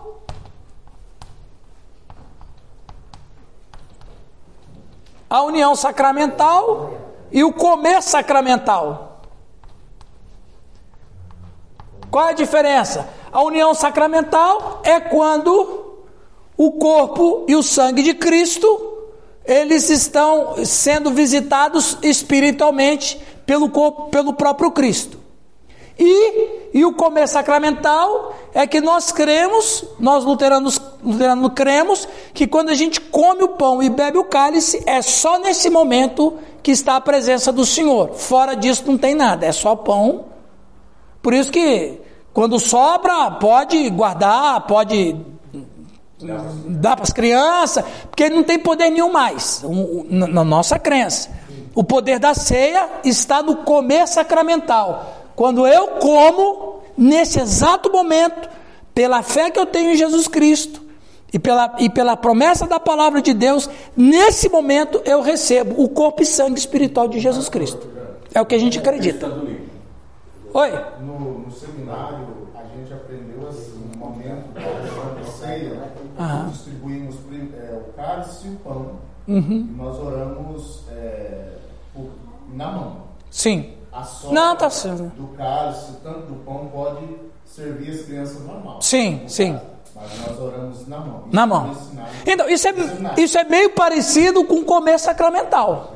A união sacramental e o comer sacramental. Qual é a diferença? A união sacramental é quando o corpo e o sangue de Cristo eles estão sendo visitados espiritualmente pelo corpo, pelo próprio Cristo. E, e o comer sacramental é que nós cremos, nós luteranos, luteranos cremos, que quando a gente come o pão e bebe o cálice, é só nesse momento que está a presença do Senhor. Fora disso não tem nada, é só pão por isso que quando sobra, pode guardar, pode dar para as crianças, porque não tem poder nenhum mais, na na nossa crença. O poder da ceia está no comer sacramental. Quando eu como, nesse exato momento, pela fé que eu tenho em Jesus Cristo e pela, e pela promessa da palavra de Deus, nesse momento eu recebo o corpo e sangue espiritual de Jesus Cristo. É o que a gente acredita. Oi? No, no seminário, a gente aprendeu assim, no momento da Ceia, Aham. distribuímos é, o cálice e o pão. Uhum. E nós oramos é, por- na mão. Sim. A sobra Não, tá certo. do cálice, tanto do pão, pode servir as crianças normal. Sim, sim. Mas nós oramos na mão. Na mão. Então, isso é, isso é meio parecido com comer sacramental.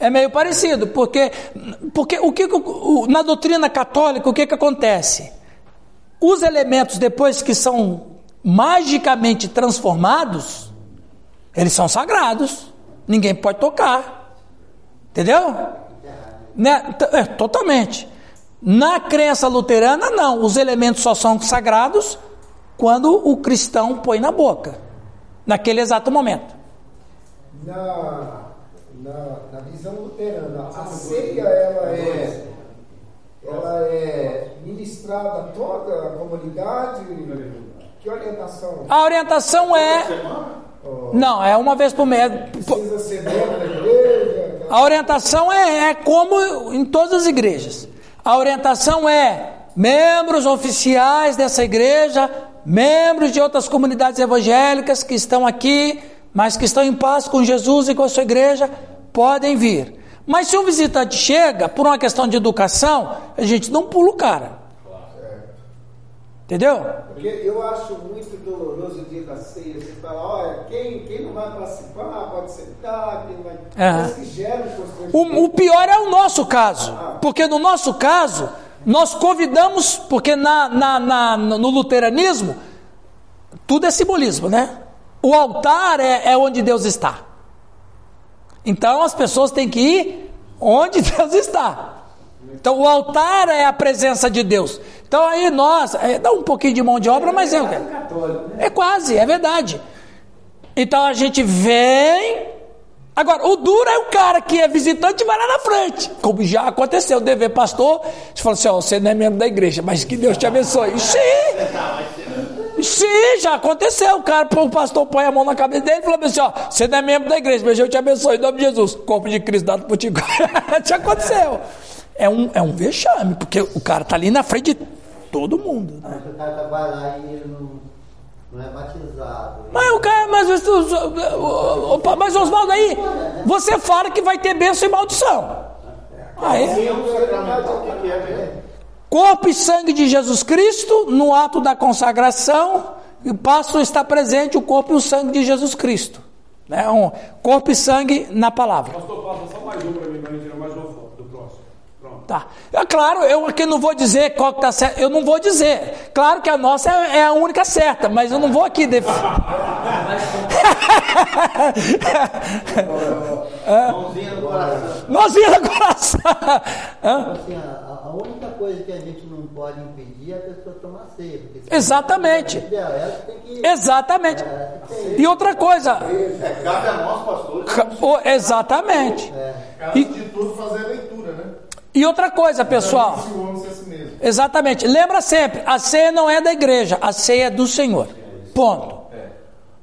É meio parecido, porque, porque o que, na doutrina católica, o que, que acontece? Os elementos, depois que são magicamente transformados, eles são sagrados. Ninguém pode tocar. Entendeu? Né? É, totalmente. Na crença luterana, não. Os elementos só são sagrados quando o cristão põe na boca, naquele exato momento. Na, na, na visão luterana, a ceia ela é, ela é ministrada a toda a comunidade. Que orientação? A orientação é. Não, é uma vez por mês. Precisa ser membro da igreja? A orientação é, é como em todas as igrejas. A orientação é membros oficiais dessa igreja, membros de outras comunidades evangélicas que estão aqui, mas que estão em paz com Jesus e com a sua igreja, podem vir. Mas se um visitante chega, por uma questão de educação, a gente não pula o cara. Entendeu? Porque eu acho muito doloroso o dia da ceia. Você fala, olha, quem, quem não vai participar pode sentar, quem não vai. Um constrangimento. O, o pior é o nosso caso, porque no nosso caso, nós convidamos, porque na, na- na- no luteranismo, tudo é simbolismo, né? O altar é, é onde Deus está. Então as pessoas têm que ir onde <laughs> Deus está. Então o altar é a presença de Deus. Então aí nós, é, dá um pouquinho de mão de obra, mas é? Católico, né? É quase, é verdade. Então a gente vem Agora, o duro é o cara que é visitante e vai lá na frente. Como já aconteceu, o dever pastor, você falou assim: ó, você não é membro da igreja, mas que Deus te abençoe. Sim! Sim, já aconteceu. O cara, o pastor põe a mão na cabeça dele e falou assim: ó, você não é membro da igreja, mas eu te abençoe, em nome de Jesus. Corpo de Cristo dado por ti. <laughs> já aconteceu. É um, é um vexame, porque o cara tá ali na frente de todo mundo. Né? Mas o cara vai lá e ele não, não é batizado. Mas o cara, mas, mas, mas Oswaldo, aí, você fala que vai ter bênção e maldição. Aí, corpo e sangue de Jesus Cristo, no ato da consagração, passa a estar presente o corpo e o sangue de Jesus Cristo. Né? Um corpo e sangue na palavra. Pastor, passa só mais um para mim, para tirar mais uma foto do próximo. Pronto. Tá. É claro, eu aqui não vou dizer qual que está certo, eu não vou dizer. Claro que a nossa é, é a única certa, mas eu não vou aqui def... <laughs> Mãozinha no coração. Nozinha no coração. Hã? Assim, a, a única coisa que a gente não pode impedir é a pessoa tomar ceia. Exatamente. que. Exatamente. ela tem que- E outra coisa, É, cabe a nós, pastores, ca- o- exatamente. cabe de tudo fazer a leitura, né? E outra coisa, pessoal. Si mesmo. Exatamente. Lembra sempre, a ceia não é da igreja, a ceia é do Senhor. Ponto.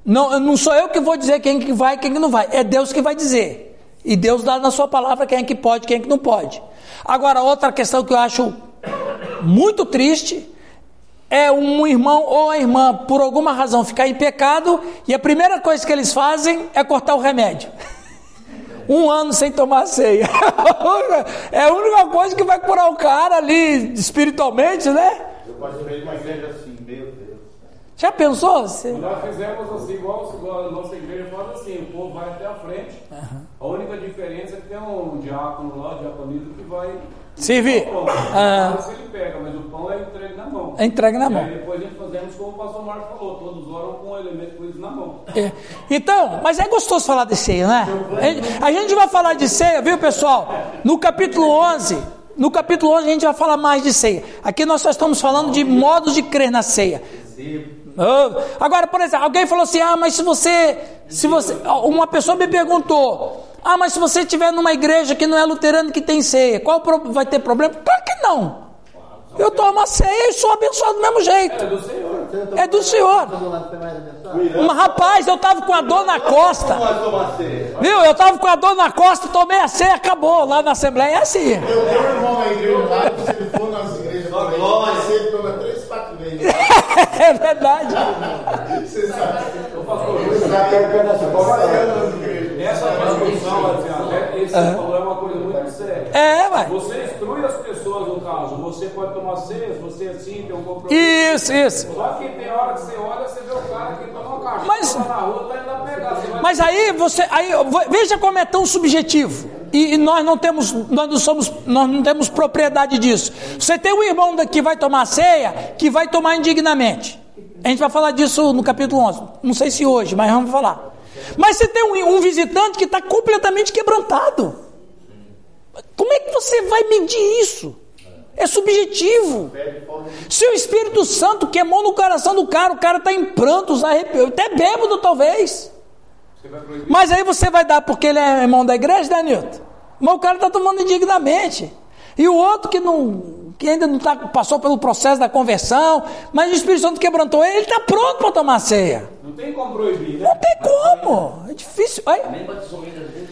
Não, não sou eu que vou dizer quem que vai e quem que não vai. É Deus que vai dizer. E Deus dá na sua palavra quem é que pode quem é que não pode. Agora, outra questão que eu acho muito triste é um irmão ou a irmã, por alguma razão, ficar em pecado e a primeira coisa que eles fazem é cortar o remédio. <laughs> Um ano sem tomar ceia. <laughs> É a única coisa que vai curar o cara ali espiritualmente, né? Eu participei de uma igreja assim, meu Deus. Já pensou? Você- Nós fizemos assim, igual, igual a nossa igreja faz assim, o povo vai até a frente. A única diferença é que tem um diácono lá, um diaconito, que vai. Pão. Ah. Se ele pega, mas o pão é entregue na mão. É entregue na E mão. aí depois a gente fazemos como o pastor Marcos falou, todos oram com o elemento com isso na mão. É. Então, mas é gostoso falar de ceia, né? A gente vai falar de ceia, viu, pessoal? No capítulo 11, no capítulo 11 a gente vai falar mais de ceia. Aqui nós só estamos falando de modos de crer na ceia. Oh, Agora, por exemplo, alguém falou assim: "Ah, mas se você, se você, uma pessoa me perguntou: "Ah, mas se você estiver numa igreja que não é luterana que tem ceia, qual vai ter problema?" Claro que não. Eu tomo a ceia e sou abençoado do mesmo jeito. É do Senhor. É do Senhor. Mas, rapaz, eu tava com a dor na costa. Viu? Eu tava com a dor na costa, tomei a ceia, acabou. Lá na Assembleia é assim. Eu tenho um irmão na igreja lá, se ele for nas igrejas, toma três, quatro vezes. <laughs> <laughs> É verdade. Você sabe. Sabe nas igrejas. essa discussão, assim, até esse que você falou é uma coisa muito séria. É, vai. Você instrui as pessoas no caso, você pode tomar ceia, se você assim tem um compromisso. Isso, isso. Só que tem hora que você olha, você vê o cara que toma uma cachaça Mas- na rua, tá indo lá pegar. Você Mas aí você, aí veja como é tão subjetivo. E, e nós não temos, nós não somos, nós não temos propriedade disso. Você tem um irmão que vai tomar ceia, que vai tomar indignamente. A gente vai falar disso no capítulo 11. Não sei se hoje, mas vamos falar. Mas você tem um, um visitante que está completamente quebrantado. Como é que você vai medir isso? É subjetivo. Se o Espírito Santo queimou no coração do cara, o cara está em prantos, arrepio, até bêbado talvez. Mas aí você vai dar porque ele é irmão da igreja, né, Nilton? Mas o cara está tomando indignamente. E o outro que não, que ainda não tá, passou pelo processo da conversão, mas o Espírito Santo quebrantou ele, ele está pronto para tomar ceia. Não tem como proibir, Não né? tem como. É difícil. Nem batizou.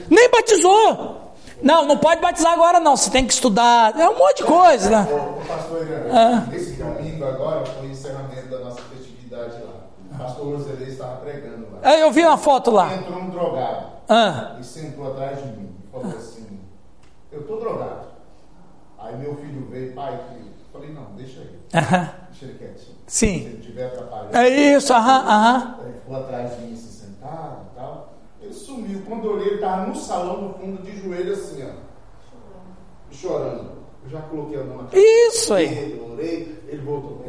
Nem batizou. Não, não pode batizar agora não. Você tem que estudar. É um monte de coisa, né? Pastor Ah. esse domingo agora foi o encerramento da nossa festividade lá. O pastor Roselê estava pregando Aí eu vi uma foto lá. Entrou um drogado Ah, e sentou atrás de mim e falou assim: Eu tô drogado. Aí meu filho veio, pai, filho. Eu falei: Não, deixa ele. aham. Deixa ele quietinho. Sim. Se ele estiver atrapalhando. É isso, aham, aham. Ele ficou atrás de mim, se sentado e tal. Ele sumiu. Quando eu olhei, ele estava no salão, no fundo, de joelho, assim, ó. Chorando. Eu já coloquei a mão na cabeça Isso aí. dele, orei, ele voltou.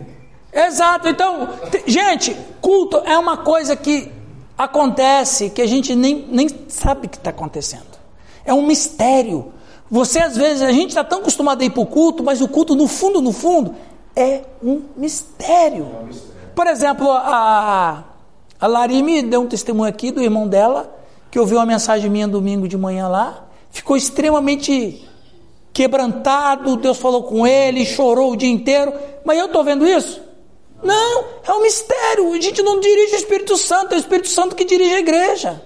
Exato. Então, te- gente, culto é uma coisa que acontece que a gente nem, nem sabe que está acontecendo. É um mistério. Você, às vezes, a gente está tão acostumado a ir para o culto, mas o culto, no fundo, no fundo, é um mistério. Por exemplo, a, a Lari me deu um testemunho aqui do irmão dela, que ouviu uma mensagem minha domingo de manhã lá, ficou extremamente quebrantado, Deus falou com ele, chorou o dia inteiro, mas eu estou vendo isso? Não, é um mistério, a gente não dirige o Espírito Santo, é o Espírito Santo que dirige a igreja.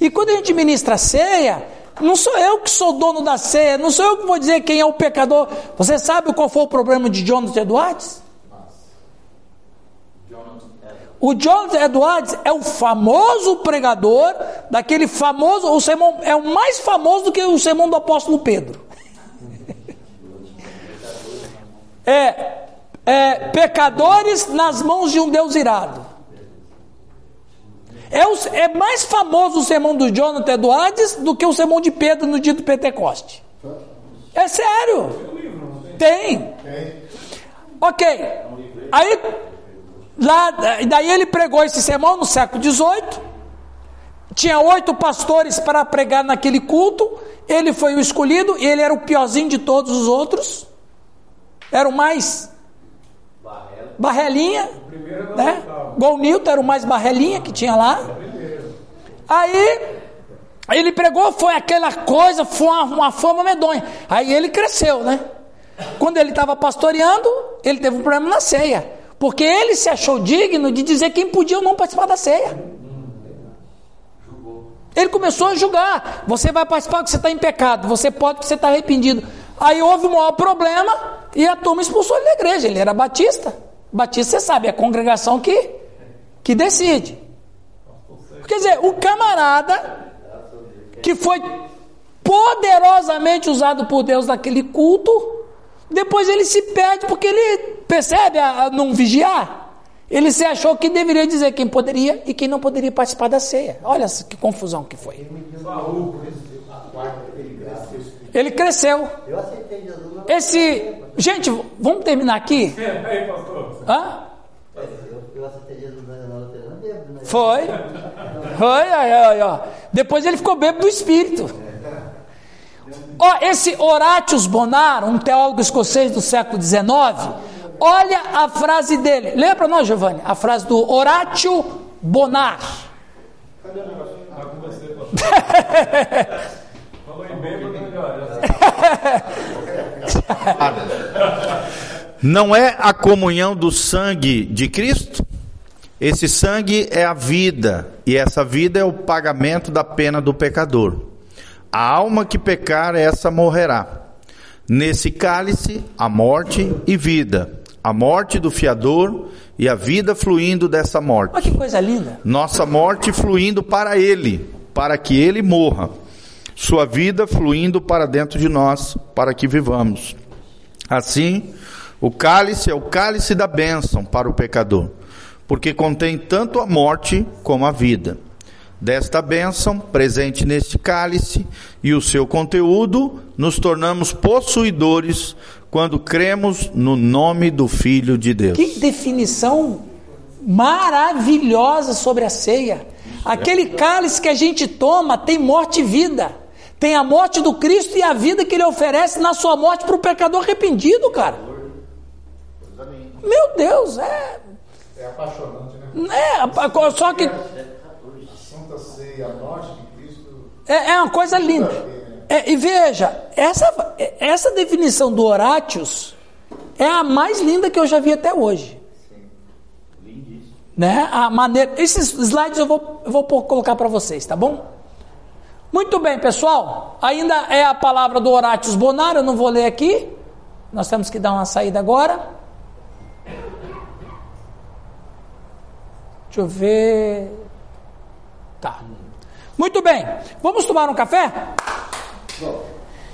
E quando a gente ministra a ceia, não sou eu que sou dono da ceia, não sou eu que vou dizer quem é o pecador. Você sabe qual foi o problema de Jonathan Edwards? O Jonathan Edwards é o famoso pregador daquele famoso, o sermão é o mais famoso do que o sermão do apóstolo Pedro. <laughs> É, é pecadores nas mãos de um Deus irado. É, o, é mais famoso o sermão do Jonathan Edwards do que o sermão de Pedro no dia do Pentecoste. É sério. Tem. Ok. Aí Lá, daí ele pregou esse sermão no século XVIII. Tinha oito pastores para pregar naquele culto. Ele foi o escolhido e ele era o piorzinho de todos os outros. Era o mais barrelinha, né? O Newton era o mais barrelinha que tinha lá. Aí ele pregou, foi aquela coisa, foi uma, uma fama medonha. Aí ele cresceu, né? Quando ele estava pastoreando, ele teve um problema na ceia. Porque ele se achou digno de dizer quem podia ou não participar da ceia. Ele começou a julgar. Você vai participar porque você está em pecado. Você pode porque você está arrependido. Aí houve um maior problema e a turma expulsou ele da igreja. Ele era batista. Batista, você sabe, é a congregação que, que decide. Quer dizer, o camarada que foi poderosamente usado por Deus naquele culto, depois ele se perde porque ele percebe a, a não vigiar. Ele se achou que deveria dizer quem poderia e quem não poderia participar da ceia. Olha que confusão que foi. Ele cresceu. Esse, gente, vamos terminar aqui. Hã? Foi. Foi, aí, ó. Depois ele ficou bêbado do espírito. Ó, esse Horatius Bonar, um teólogo escocês do século XIX, olha a frase dele. Lê para nós, Giovanni, a frase do Horatio Bonar. Cadê o negócio? Tá com você, <laughs> Falou em bêbado, <laughs> <laughs> Não é a comunhão do sangue de Cristo? Esse sangue é a vida, e essa vida é o pagamento da pena do pecador. A alma que pecar, essa morrerá. Nesse cálice, a morte e vida. A morte do fiador e a vida fluindo dessa morte. Olha que coisa linda. Nossa morte fluindo para ele, para que ele morra. Sua vida fluindo para dentro de nós, para que vivamos. Assim, o cálice é o cálice da bênção para o pecador, porque contém tanto a morte como a vida desta bênção presente neste cálice e o seu conteúdo, nos tornamos possuidores quando cremos no nome do Filho de Deus. Que definição maravilhosa sobre a ceia. Aquele cálice que a gente toma tem morte e vida. Tem a morte do Cristo e a vida que ele oferece na sua morte para o pecador arrependido, cara. Meu Deus, é. É apaixonante, né? É, só que a morte de Cristo. É, é uma coisa linda. É, e veja, essa, essa definição do Horatius é a mais linda que eu já vi até hoje. Né? A maneira, esses slides eu vou, eu vou colocar para vocês, tá bom? Muito bem, pessoal. Ainda é a palavra do Horatius Bonar, eu não vou ler aqui. Nós temos que dar uma saída agora. Deixa eu ver. Tá. Muito bem, vamos tomar um café? Bom.